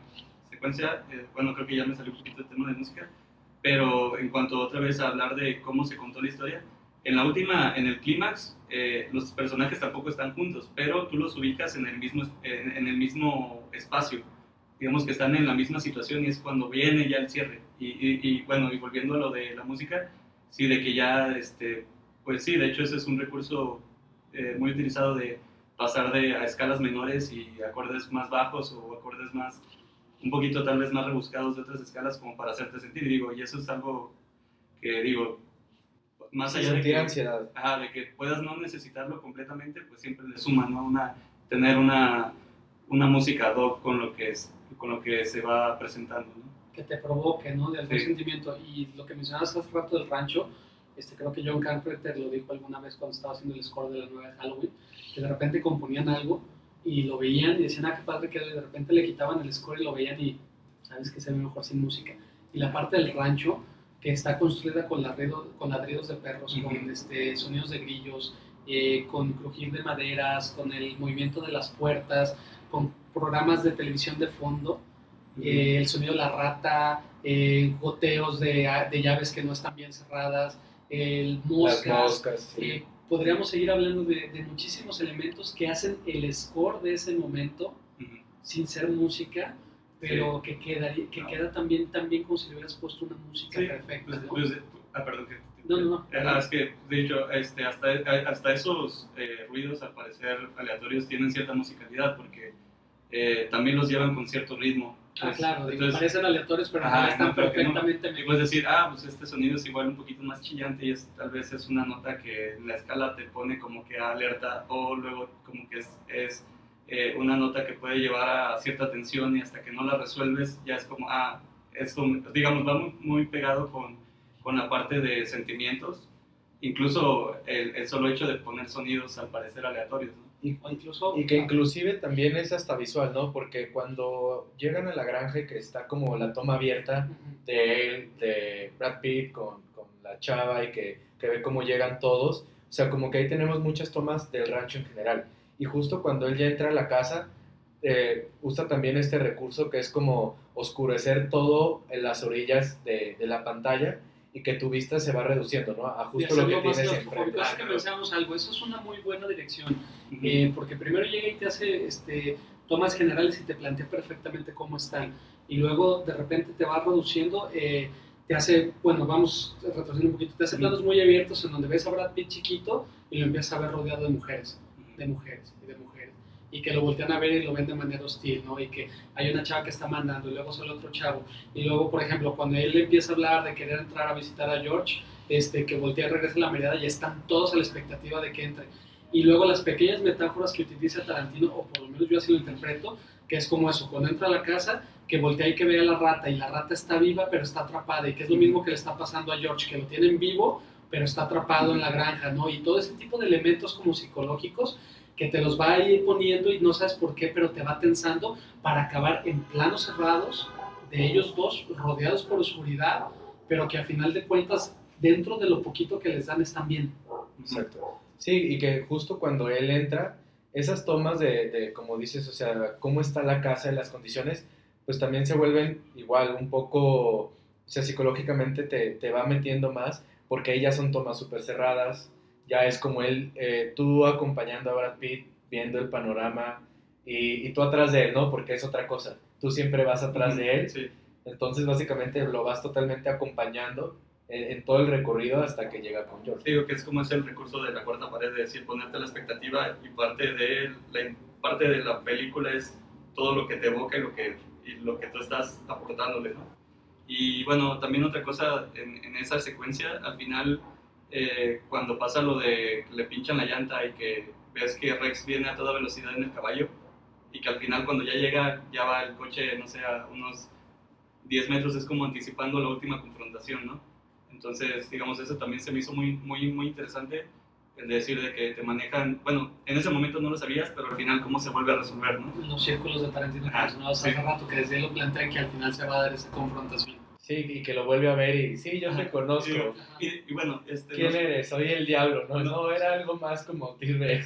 secuencia, eh, bueno, creo que ya me salió un poquito el tema de música, pero en cuanto otra vez a hablar de cómo se contó la historia, En la última, en el clímax, eh, los personajes tampoco están juntos, pero tú los ubicas en el mismo, en, en, el mismo espacio. Digamos que están en la misma situación y es cuando viene ya el cierre. Y, y, y bueno, y volviendo a lo de la música, sí, de que ya, este, pues sí, de hecho ese es un recurso eh, muy utilizado de pasar de a escalas menores y acordes más bajos o acordes más, un poquito tal vez más rebuscados de otras escalas como para hacerte sentir. Y digo, y eso es algo que digo, más allá de que, ansiedad. Ajá, de que puedas no necesitarlo completamente, pues siempre le suma, ¿no? Una, tener una, una música doc con lo que es, con lo que se va presentando, ¿no? Que te provoque, ¿no? De algún Sí. sentimiento. Y lo que mencionabas hace rato del rancho, este, creo que John Carpenter lo dijo alguna vez cuando estaba haciendo el score de la nueva de Halloween, que de repente componían algo y lo veían y decían, ah, qué padre que de repente le quitaban el score y lo veían y sabes que se ve mejor sin música. Y la parte del rancho, que está construida con, ladrido- con ladridos de perros, con Ujú. este, sonidos de grillos, eh, con crujir de maderas, con el movimiento de las puertas, con programas de televisión de fondo, eh, el sonido de la rata, eh, goteos de, de llaves que no están bien cerradas, el Las moscas. moscas. sí. eh, podríamos seguir hablando de, de muchísimos elementos que hacen el score de ese momento sin ser música, pero que, queda, que queda también, también como si le hubieras puesto una música Sí, perfecta. Pues, ¿no? pues, ah, perdón. que- No, no, no. Eh, ah, es que, de hecho, este, hasta, hasta esos eh, ruidos, al parecer aleatorios, tienen cierta musicalidad porque eh, también los llevan con cierto ritmo. Ah, Pues, claro, digo, entonces, parecen aleatorios, pero Ajá, realidad están no, pero que no. perfectamente y puedes decir, ah, pues este sonido es igual un poquito más chillante y es, tal vez es una nota que en la escala te pone como que alerta o luego como que es, es eh, una nota que puede llevar a cierta tensión y hasta que no la resuelves ya es como, ah, esto, digamos, va muy, muy pegado con, con la parte de sentimientos, incluso el, el solo hecho de poner sonidos al parecer aleatorios. ¿no? O incluso... Y que inclusive también es hasta visual, ¿no? Porque cuando llegan a la granja y que está como la toma abierta de él, de Brad Pitt con, con la chava y que, que ve cómo llegan todos, o sea, como que ahí tenemos muchas tomas del rancho en general. Y justo cuando él ya entra a la casa, eh, usa también este recurso que es como oscurecer todo en las orillas de, de la pantalla y que tu vista se va reduciendo, ¿no? A justo lo que tienes enfrente. Ahora que claro. mencionamos algo, eso es una muy buena dirección. Ujú. Eh, porque primero llega y te hace este, tomas generales y te plantea perfectamente cómo están. Y luego de repente te va reduciendo, eh, te hace, bueno, vamos retrocediendo un poquito, te hace planos muy abiertos en donde ves a Brad Pitt chiquito y lo empiezas a ver rodeado de mujeres, de mujeres y de mujeres. Y que lo voltean a ver y lo ven de manera hostil, ¿no? Y que hay una chava que está mandando y luego sale otro chavo. Y luego, por ejemplo, cuando él empieza a hablar de querer entrar a visitar a George, este, que voltea y regresa la mirada y están todos a la expectativa de que entre y luego las pequeñas metáforas que utiliza Tarantino, o por lo menos yo así lo interpreto, que es como eso, cuando entra a la casa, que voltea y que ve a la rata, y la rata está viva pero está atrapada, y que es lo mismo que le está pasando a George, que lo tienen vivo pero está atrapado en la granja, ¿no? Y todo ese tipo de elementos como psicológicos que te los va a ir poniendo y no sabes por qué, pero te va tensando para acabar en planos cerrados de ellos dos, rodeados por oscuridad, pero que a final de cuentas, dentro de lo poquito que les dan, están bien. Exacto. Sí, y que justo cuando él entra, esas tomas de, como dices, o sea, cómo está la casa y las condiciones, pues también se vuelven igual un poco, o sea, psicológicamente te, te va metiendo más, porque ya son tomas súper cerradas, ya es como él, eh, tú acompañando a Brad Pitt, viendo el panorama, y, y tú atrás de él, ¿no? Porque es otra cosa, tú siempre vas atrás de él, Sí. entonces básicamente lo vas totalmente acompañando en, en todo el recorrido hasta que llega con George. Digo que es como es el recurso de la cuarta pared, de decir, ponerte la expectativa y parte de la, parte de la película es todo lo que te evoca y lo que, y lo que tú estás aportándole, ¿no? Y bueno, también otra cosa en, en esa secuencia, al final, eh, cuando pasa lo de que le pinchan la llanta y que ves que Rex viene a toda velocidad en el caballo y que al final cuando ya llega, ya va el coche, no sé, a unos 10 metros, es como anticipando la última confrontación, ¿no? Entonces, digamos, eso también se me hizo muy, muy, muy interesante, el decir de que te manejan, bueno, en ese momento no lo sabías, pero al final cómo se vuelve a resolver, ¿no? Los círculos de Tarantino que Ah, mencionabas sí. hace rato, que desde él lo plantea que al final se va a dar esa confrontación. Sí, y que lo vuelve a ver y sí, yo te Ajá. conozco. Y, y bueno, este, ¿Quién no- eres? Soy el diablo, ¿no? No. No, era algo más como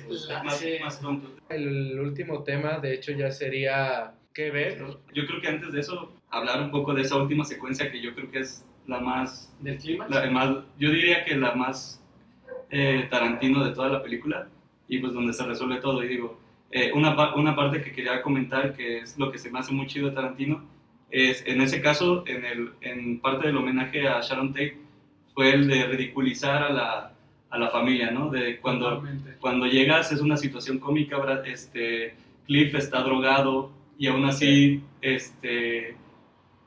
o sea. más, Sí. más pronto. El último tema, de hecho, ya sería ¿qué ver? Yo creo que antes de eso, hablar un poco de esa última secuencia que yo creo que es la más, Del clima. la más yo diría que la más eh, Tarantino de toda la película y pues donde se resuelve todo. Y digo, eh, una, una parte que quería comentar, que es lo que se me hace muy chido de Tarantino, es en ese caso, en, el, en parte del homenaje a Sharon Tate, fue el de ridiculizar a la, a la familia, ¿no? De cuando, Totalmente. cuando llegas es una situación cómica, este, Cliff está drogado y aún así este,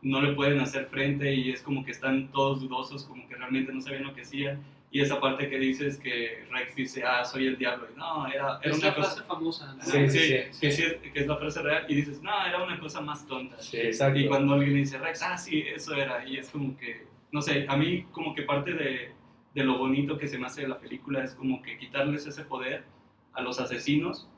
no le pueden hacer frente y es como que están todos dudosos, como que realmente no sabían lo que hacían. Y esa parte que dices que Rex dice, ah, soy el diablo. Y no, era, era Es una cosa... frase famosa. ¿no? Sí, sí, sí. que, sí es, que es la frase real. Y dices, no, era una cosa más tonta. Sí, exacto. Y cuando alguien dice Rex, ah, sí, eso era. Y es como que, no sé, a mí como que parte de, de lo bonito que se me hace de la película es como que quitarles ese poder a los asesinos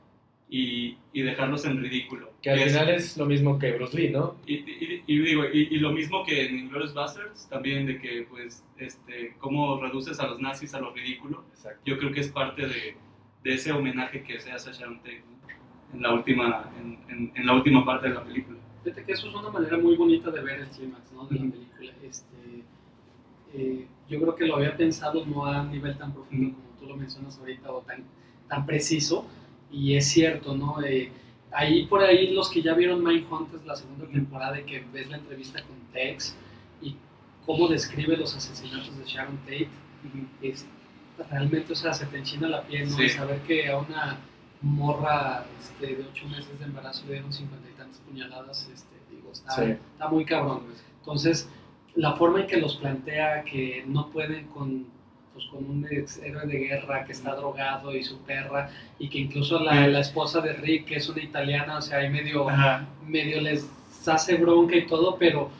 y, y dejarlos en ridículo. Que al es- final es lo mismo que Bruce Lee, ¿no? y, y- y digo, y, y lo mismo que en Inglourious Basterds, también de que, pues, este, cómo reduces a los nazis a lo ridículo. Exacto. Yo creo que es parte de, de ese homenaje que se hace a Sharon Tate ¿no? en, la última, en, en- en la última parte de la película. Fíjate que eso es una manera muy bonita de ver el clímax ¿no? de la película. Este, eh, yo creo que lo había pensado no a un nivel tan profundo como tú lo mencionas ahorita o tan, tan preciso. Y es cierto, ¿no? Eh, ahí por ahí los que ya vieron Mindhunters la segunda temporada y que ves la entrevista con Tex y cómo describe los asesinatos de Sharon Tate, es, realmente, o sea, se te enchina la piel, ¿no? Sí. Y saber que a una morra este, de 8 meses de embarazo le dieron 50 y tantas puñaladas, este, digo, está, Sí. está muy cabrón. Entonces, la forma en que los plantea que no pueden con, pues, con un ex héroe de guerra que está drogado y su perra, y que incluso la, la esposa de Rick, que es una italiana, o sea, ahí medio, Ajá. medio les hace bronca y todo, pero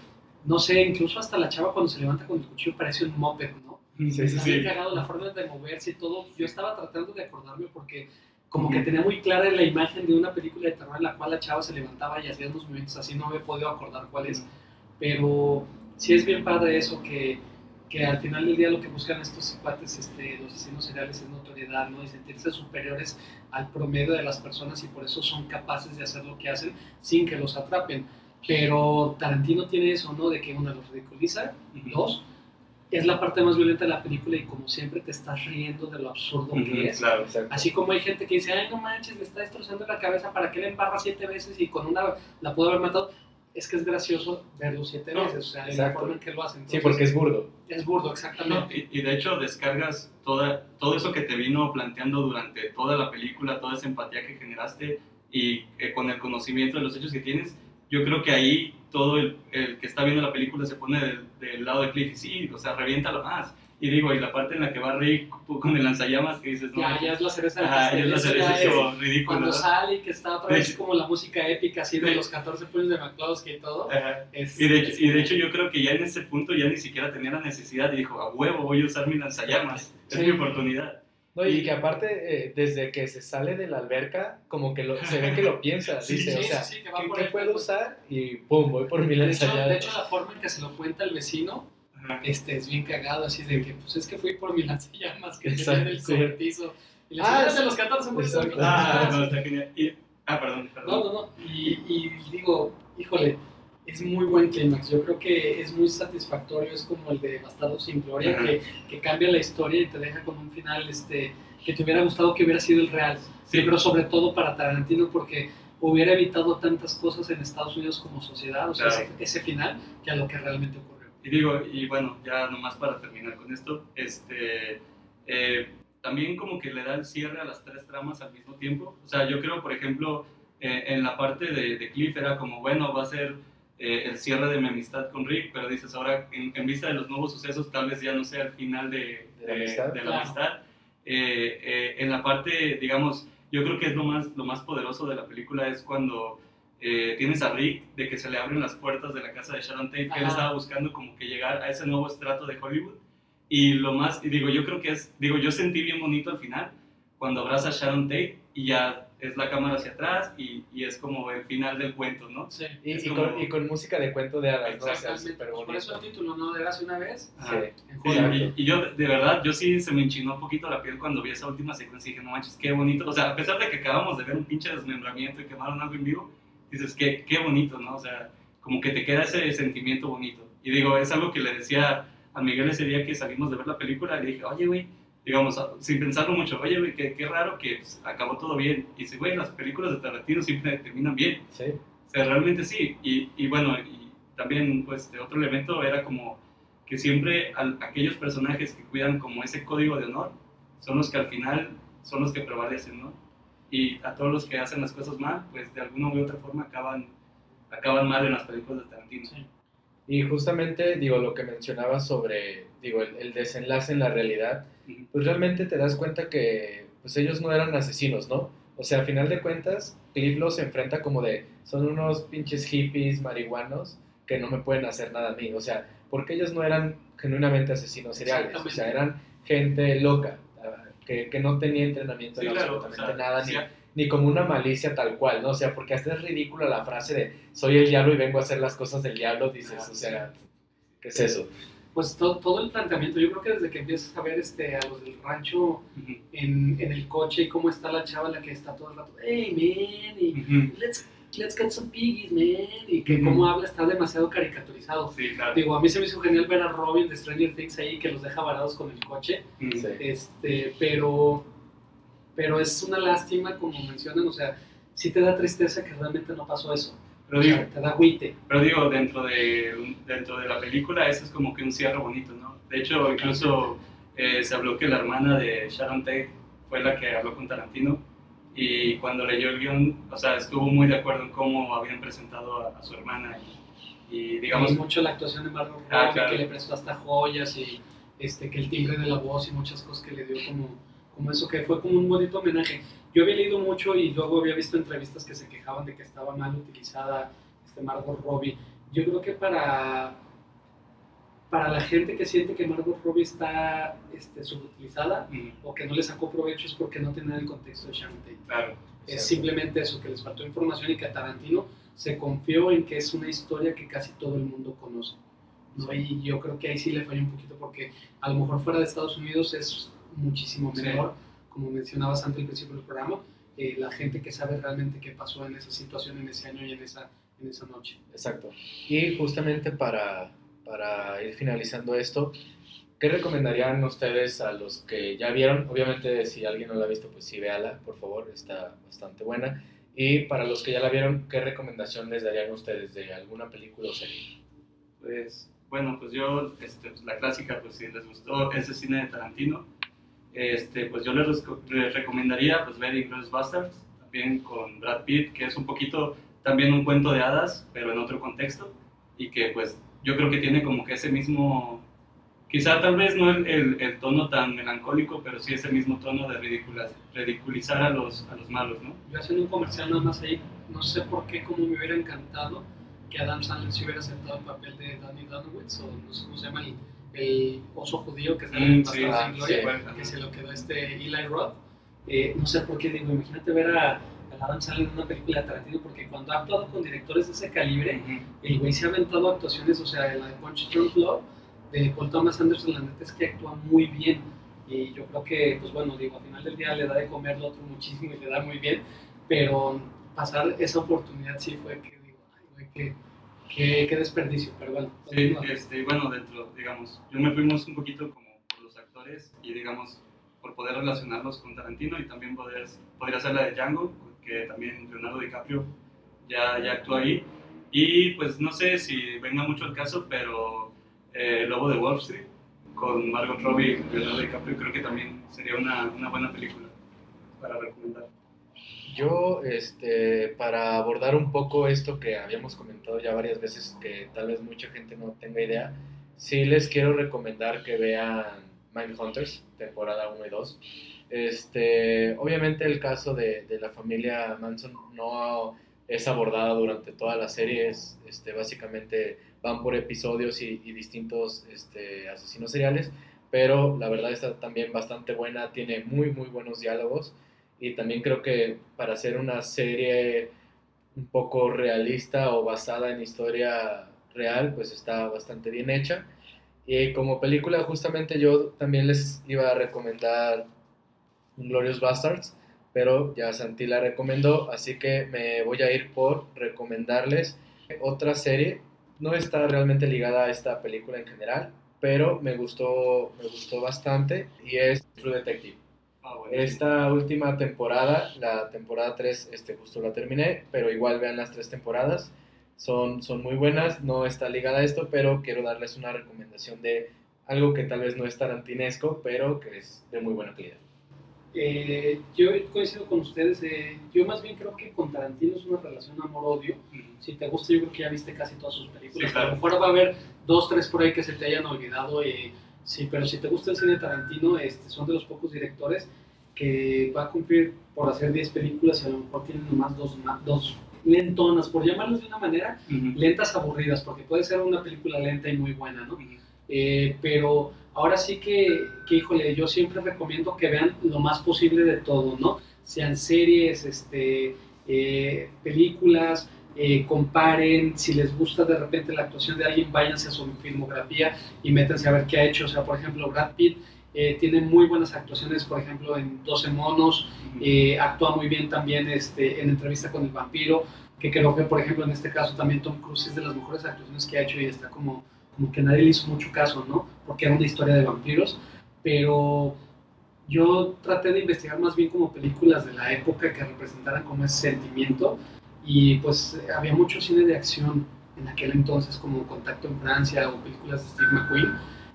no sé, incluso hasta la chava cuando se levanta con el cuchillo parece un moped, ¿no? Sí, sí, Está sí. bien cagado la forma de moverse y todo. Yo estaba tratando de acordarme porque como que tenía muy clara la imagen de una película de terror en la cual la chava se levantaba y hacía unos movimientos así, no me he podido acordar cuál es. Pero sí es bien padre eso, que, que al final del día lo que buscan estos cuates, este, los asesinos seriales, es notoriedad, ¿no? Y sentirse superiores al promedio de las personas y por eso son capaces de hacer lo que hacen sin que los atrapen. Pero Tarantino tiene eso, ¿no? De que una los ridiculiza, Ujú. dos, es la parte más violenta de la película y como siempre te estás riendo de lo absurdo que es. Claro. Así como hay gente que dice, ay, no manches, le está destrozando la cabeza, ¿para qué le embarra siete veces y con una la pudo haber matado? Es que es gracioso verlo siete No, veces, o sea, la forma en que lo hacen. Sí, porque es burdo. es burdo, No, exactamente. y, y de hecho descargas toda, todo eso que te vino planteando durante toda la película, toda esa empatía que generaste y eh, con el conocimiento de los hechos que tienes, yo creo que ahí todo el, el que está viendo la película se pone del, del lado de Cliff y sí, o sea, reviéntalo más. Y digo, y la parte en la que va Rick con el lanzallamas que dices, no, ya, ya es la cereza del ajá, ya pastel, es la eso cereza, ya es es como ridículo. Cuando ¿no? sale y que está otra De vez hecho- como la música épica así de los 14 puños de McCloskey y todo. Ajá. Es, Y de, hecho, es- y de hecho yo creo que ya en ese punto ya ni siquiera tenía la necesidad y dijo, a huevo voy a usar mi lanzallamas, es Sí. mi oportunidad. No, y Y- que aparte, eh, desde que se sale de la alberca, como que lo, se ve que lo piensa. Sí, dice, sí, o sea, sí, sí, que va ¿qué, qué puedo pues. usar? Y pum, voy por mi de, hecho, lanzallamas. de hecho, la forma en que se lo cuenta el vecino Ajá. este, es bien cagado, así de que, pues es que fui por mi lanzallamas que tenía en el cobertizo. Y le Ah, ah, de los 14 puños de Exacto. McCloskey. Ah, no, está genial. Y- ah, perdón, perdón. No, no, no. Y, y digo, híjole, es muy buen clímax. Yo creo que es muy satisfactorio. Es como el de Bastardo sin Gloria, Ajá. que, que cambia la historia y te deja con un final este, que te hubiera gustado que hubiera sido el real. Sí. Creo sobre todo para Tarantino porque hubiera evitado tantas cosas en Estados Unidos como sociedad, o sea, Claro. ese, ese final, que a lo que realmente ocurrió. Y digo, y bueno, ya nomás para terminar con esto, este, eh, también como que le da el cierre a las tres tramas al mismo tiempo. O sea, yo creo, por ejemplo, eh, en la parte de, de Cliff era como, bueno, va a ser eh, el cierre de mi amistad con Rick, pero dices, ahora en, en vista de los nuevos sucesos, tal vez ya no sea el final de, De la amistad. de la Claro. amistad. Eh, eh, en la parte, digamos, yo creo que es lo más, lo más poderoso de la película es cuando eh, tienes a Rick, de que se le abren las puertas de la casa de Sharon Tate, que él estaba buscando como que llegar a ese nuevo estrato de Hollywood. Y lo más, y digo, yo creo que es, digo, yo sentí bien bonito al final, cuando abraza a Sharon Tate y ya es la cámara hacia atrás y, y es como el final del cuento, ¿no? Sí, Y, y como- con, y con música de cuento de hadas, ¿no? O sea, Pues por eso el título, ¿no? De hace una vez. Ajá. Sí. Sí, y yo, de verdad, yo sí se me enchinó un poquito la piel cuando vi esa última secuencia y dije, no manches, qué bonito. O sea, a pesar de que acabamos de ver un pinche desmembramiento y quemaron algo en vivo, dices, qué, qué bonito, ¿no? O sea, como que te queda ese sentimiento bonito. Y digo, es algo que le decía a Miguel ese día que salimos de ver la película, le dije, oye, güey, digamos, sin pensarlo mucho, oye, güey, qué, qué raro que pues, acabó todo bien. Y dice, güey, las películas de Tarantino siempre terminan bien. Sí. O sea, realmente sí. Y, y bueno, y también, pues, este otro elemento era como que siempre al- aquellos personajes que cuidan como ese código de honor son los que al final son los que prevalecen, ¿no? Y a todos los que hacen las cosas mal, pues de alguna u otra forma acaban, acaban mal en las películas de Tarantino. Sí. Y justamente, digo, lo que mencionaba sobre, digo, el, el desenlace en la realidad, pues realmente te das cuenta que pues ellos no eran asesinos, ¿no? O sea, a final de cuentas, Cliff los enfrenta como de, son unos pinches hippies marihuanos que no me pueden hacer nada a mí. O sea, porque ellos no eran genuinamente asesinos seriales, o sea, eran gente loca, que, que no tenía entrenamiento Sí, en claro, absolutamente o sea, nada, sí, ni, ni como una malicia tal cual, ¿no? O sea, porque hasta es ridícula la frase de, soy el diablo y vengo a hacer las cosas del diablo, dices, Ah, o sea, ¿qué es eso? Pues todo, todo el planteamiento, yo creo que desde que empiezas a ver este, a los del rancho en, en el coche y cómo está la chava la que está todo el rato, hey man, y Ujú. let's, let's get some piggies man, y que Ujú. cómo habla está demasiado caricaturizado. Sí, claro. Digo, a mí se me hizo genial ver a Robin de Stranger Things ahí que los deja varados con el coche, este, pero, pero es una lástima, como mencionan, o sea, sí te da tristeza que realmente no pasó eso. Pero O digo, sea, te da agüite. Pero digo, dentro de, dentro de la película, eso es como que un cierre bonito, ¿no? De hecho, incluso eh, se habló que la hermana de Sharon Tate fue la que habló con Tarantino y cuando leyó el guion, o sea, estuvo muy de acuerdo en cómo habían presentado a, a su hermana y, y digamos, Y mucho la actuación de Margot Ah, Robbie, claro. que le prestó hasta joyas y este, que el timbre de la voz y muchas cosas que le dio como, como eso, que fue como un bonito homenaje. Yo había leído mucho y luego había visto entrevistas que se quejaban de que estaba mal utilizada este Margot Robbie. Yo creo que para, para la gente que siente que Margot Robbie está este, subutilizada mm, o que no le sacó provecho es porque no tienen el contexto de Sharon Tate. claro, Es simplemente eso, que les faltó información y que Tarantino se confió en que es una historia que casi todo el mundo conoce. ¿no? Y yo creo que ahí sí le falló un poquito porque a lo mejor fuera de Estados Unidos es muchísimo Sí. menor, como mencionabas antes al principio del programa, eh, la gente que sabe realmente qué pasó en esa situación, en ese año y en esa, en esa noche. Exacto. Y justamente para, para ir finalizando esto, ¿qué recomendarían ustedes a los que ya vieron? Obviamente, si alguien no la ha visto, pues sí, véala, por favor, está bastante buena. Y para los que ya la vieron, ¿qué recomendación les darían ustedes de alguna película o serie? pues bueno, pues yo, este, pues, la clásica, pues si les gustó ese cine de Tarantino, este, pues yo les, recomendaría pues ver Inglourious Basterds, también con Brad Pitt, que es un poquito también un cuento de hadas, pero en otro contexto, y que pues yo creo que tiene como que ese mismo, quizá tal vez no el, el- el tono tan melancólico, pero sí ese mismo tono de ridicula- ridiculizar a los, a los malos, ¿no? Yo haciendo un comercial nada más ahí, no sé por qué, como me hubiera encantado que Adam Sandler se hubiera aceptado el papel de Danny Donowitz, o no sé cómo se llama, el, el oso judío que sale en Mm, sí, Gloria, sí, bueno, que se lo quedó este Eli Roth. Eh, no sé por qué digo, imagínate ver a, Adam Sandler en una película de Tarantino, porque cuando ha actuado con directores de ese calibre, Ujú. el güey se ha aventado actuaciones, o sea, la de Punch Drunk Love, de Paul Thomas Anderson, la neta es que actúa muy bien. Y yo creo que, pues bueno, digo, al final del día le da de comer lo otro muchísimo y le da muy bien, pero pasar esa oportunidad sí fue que digo, ay, güey, qué, qué, qué desperdicio, pero bueno. Sí, este, bueno, dentro, digamos, yo me fuimos un poquito como por los actores y, digamos, por poder relacionarlos con Tarantino y también poder, podría ser la de Django, que también Leonardo DiCaprio ya, ya actuó ahí. Y pues no sé si venga mucho el caso, pero eh, Lobo de Wall Street con Margot Robbie y Leonardo DiCaprio creo que también sería una, una buena película para recomendar. Yo, este, para abordar un poco esto que habíamos comentado ya varias veces, que tal vez mucha gente no tenga idea, sí les quiero recomendar que vean Mindhunters, temporada 1 y 2. Este, obviamente el caso de, de la familia Manson no es abordada durante toda la serie, es, este, básicamente van por episodios y, y distintos este, asesinos seriales, pero la verdad está también bastante buena, tiene muy, muy buenos diálogos y también creo que para hacer una serie un poco realista o basada en historia real, pues está bastante bien hecha. Y como película, justamente yo también les iba a recomendar Glorious Bastards, pero ya Santi la recomendó, así que me voy a ir por recomendarles otra serie. No está realmente ligada a esta película en general, pero me gustó, me gustó bastante y es True Detective. Ah, Esta última temporada, la temporada 3, este, justo la terminé, pero igual vean las tres temporadas. Son, son muy buenas, no está ligada a esto, pero quiero darles una recomendación de algo que tal vez no es tarantinesco, pero que es de muy buena calidad. Eh, yo coincido con ustedes. eh, yo más bien creo que con Tarantino es una relación amor-odio. Si te gusta, yo creo que ya viste casi todas sus películas. Sí, claro. A lo mejor va a haber dos, tres por ahí que se te hayan olvidado. eh, sí, pero si te gusta el cine de Tarantino, este, son de los pocos directores que va a cumplir por hacer 10 películas y a lo mejor tienen nomás dos, dos lentonas, por llamarlas de una manera, lentas aburridas, porque puede ser una película lenta y muy buena, ¿no? Eh, pero ahora sí que, que, híjole, yo siempre recomiendo que vean lo más posible de todo, ¿no? Sean series, este, eh, películas, eh, comparen, si les gusta de repente la actuación de alguien, váyanse a su filmografía y métanse a ver qué ha hecho. O sea, por ejemplo, Brad Pitt eh, tiene muy buenas actuaciones, por ejemplo, en 12 monos, eh, actúa muy bien también este, en entrevista con el vampiro, que creo que, por ejemplo, en este caso también Tom Cruise es de las mejores actuaciones que ha hecho y está como, como que nadie le hizo mucho caso, ¿no? Porque era una historia de vampiros, pero yo traté de investigar más bien como películas de la época que representaran como ese sentimiento y pues había mucho cine de acción en aquel entonces como Contacto en Francia o películas de Steve McQueen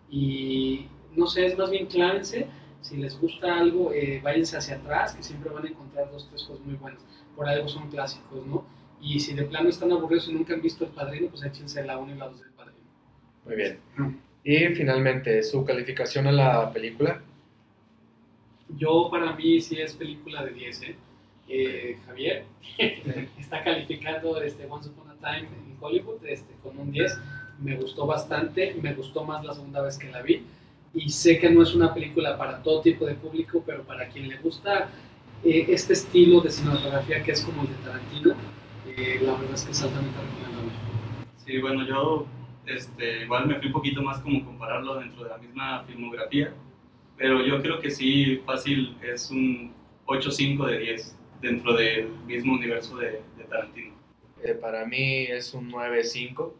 y no sé, es más bien clárense si les gusta algo, eh, váyanse hacia atrás, que siempre van a encontrar dos, tres cosas muy buenas. Por algo son clásicos, ¿no? Y si de plano están aburridos y nunca han visto El Padrino, pues échense la 1 y la 2 del Padrino. Muy bien. Y finalmente, su calificación a la película. Yo, para mí, sí es película de 10, ¿eh? Eh, Javier está calificando este Once Upon a Time en Hollywood este, con un 10. Me gustó bastante, me gustó más la segunda vez que la vi. Y sé que no es una película para todo tipo de público, pero para quien le gusta eh, este estilo de cinematografía que es como el de Tarantino, eh, la verdad es que es altamente recomendable. Sí, bueno, yo este, igual me fui un poquito más como compararlo dentro de la misma filmografía, pero yo creo que sí, fácil es un 8.5 de 10 dentro del mismo universo de, de Tarantino. Eh, para mí es un 9.5.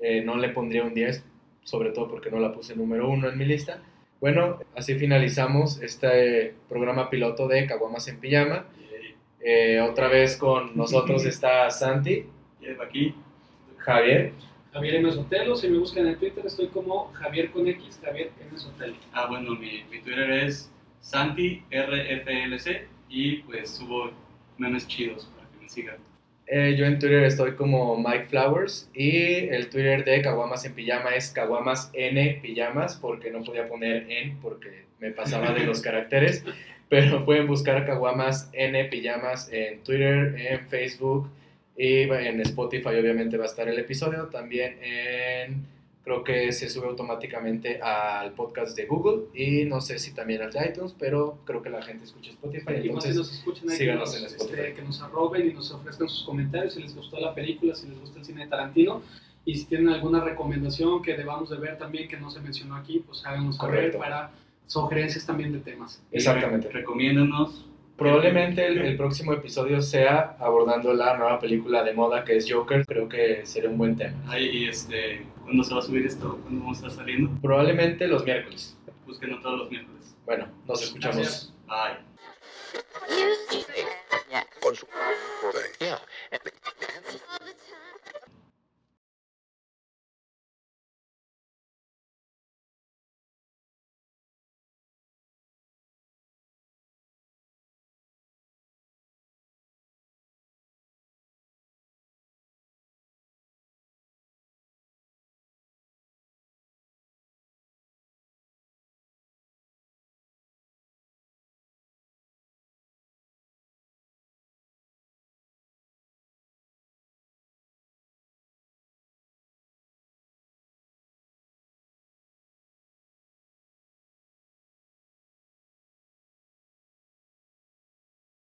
Eh, no le pondría un 10, sobre todo porque no la puse número uno en mi lista. Bueno, así finalizamos este programa piloto de Caguamas en Pijama. Eh, otra vez con nosotros está Santi, aquí, Javier, Javier M. Sotelo, si me buscan en Twitter estoy como Javier con X, Javier M. Sotelo. ah, bueno, mi, mi Twitter es SantiRFLC y pues subo memes chidos para que me sigan. Eh, yo en Twitter estoy como Mike Flowers y el Twitter de Caguamas en Pijama es Caguamas N Pijamas porque no podía poner en porque me pasaba de los caracteres, pero pueden buscar Caguamas N Pijamas en Twitter, en Facebook y en Spotify obviamente va a estar el episodio, también en creo que se sube automáticamente al podcast de Google y no sé si también al de iTunes, pero creo que la gente escucha Spotify, Y más si entonces nos escuchan ahí, que síganos nos, en este, Spotify. que nos arroben y nos ofrezcan sus comentarios si les gustó la película, si les gusta el cine de Tarantino y si tienen alguna recomendación que debamos de ver también que no se mencionó aquí, pues háganos saber para sugerencias también de temas. Exactamente. re- recomiéndanos. Probablemente el, el próximo episodio sea abordando la nueva película de moda que es Joker. Creo que sería un buen tema. Ay, y este, ¿cuándo se va a subir esto? ¿Cuándo vamos a estar saliendo? Probablemente los miércoles. Búsquenos todos los miércoles. Bueno, nos escuchamos. Gracias. Bye. Yeah.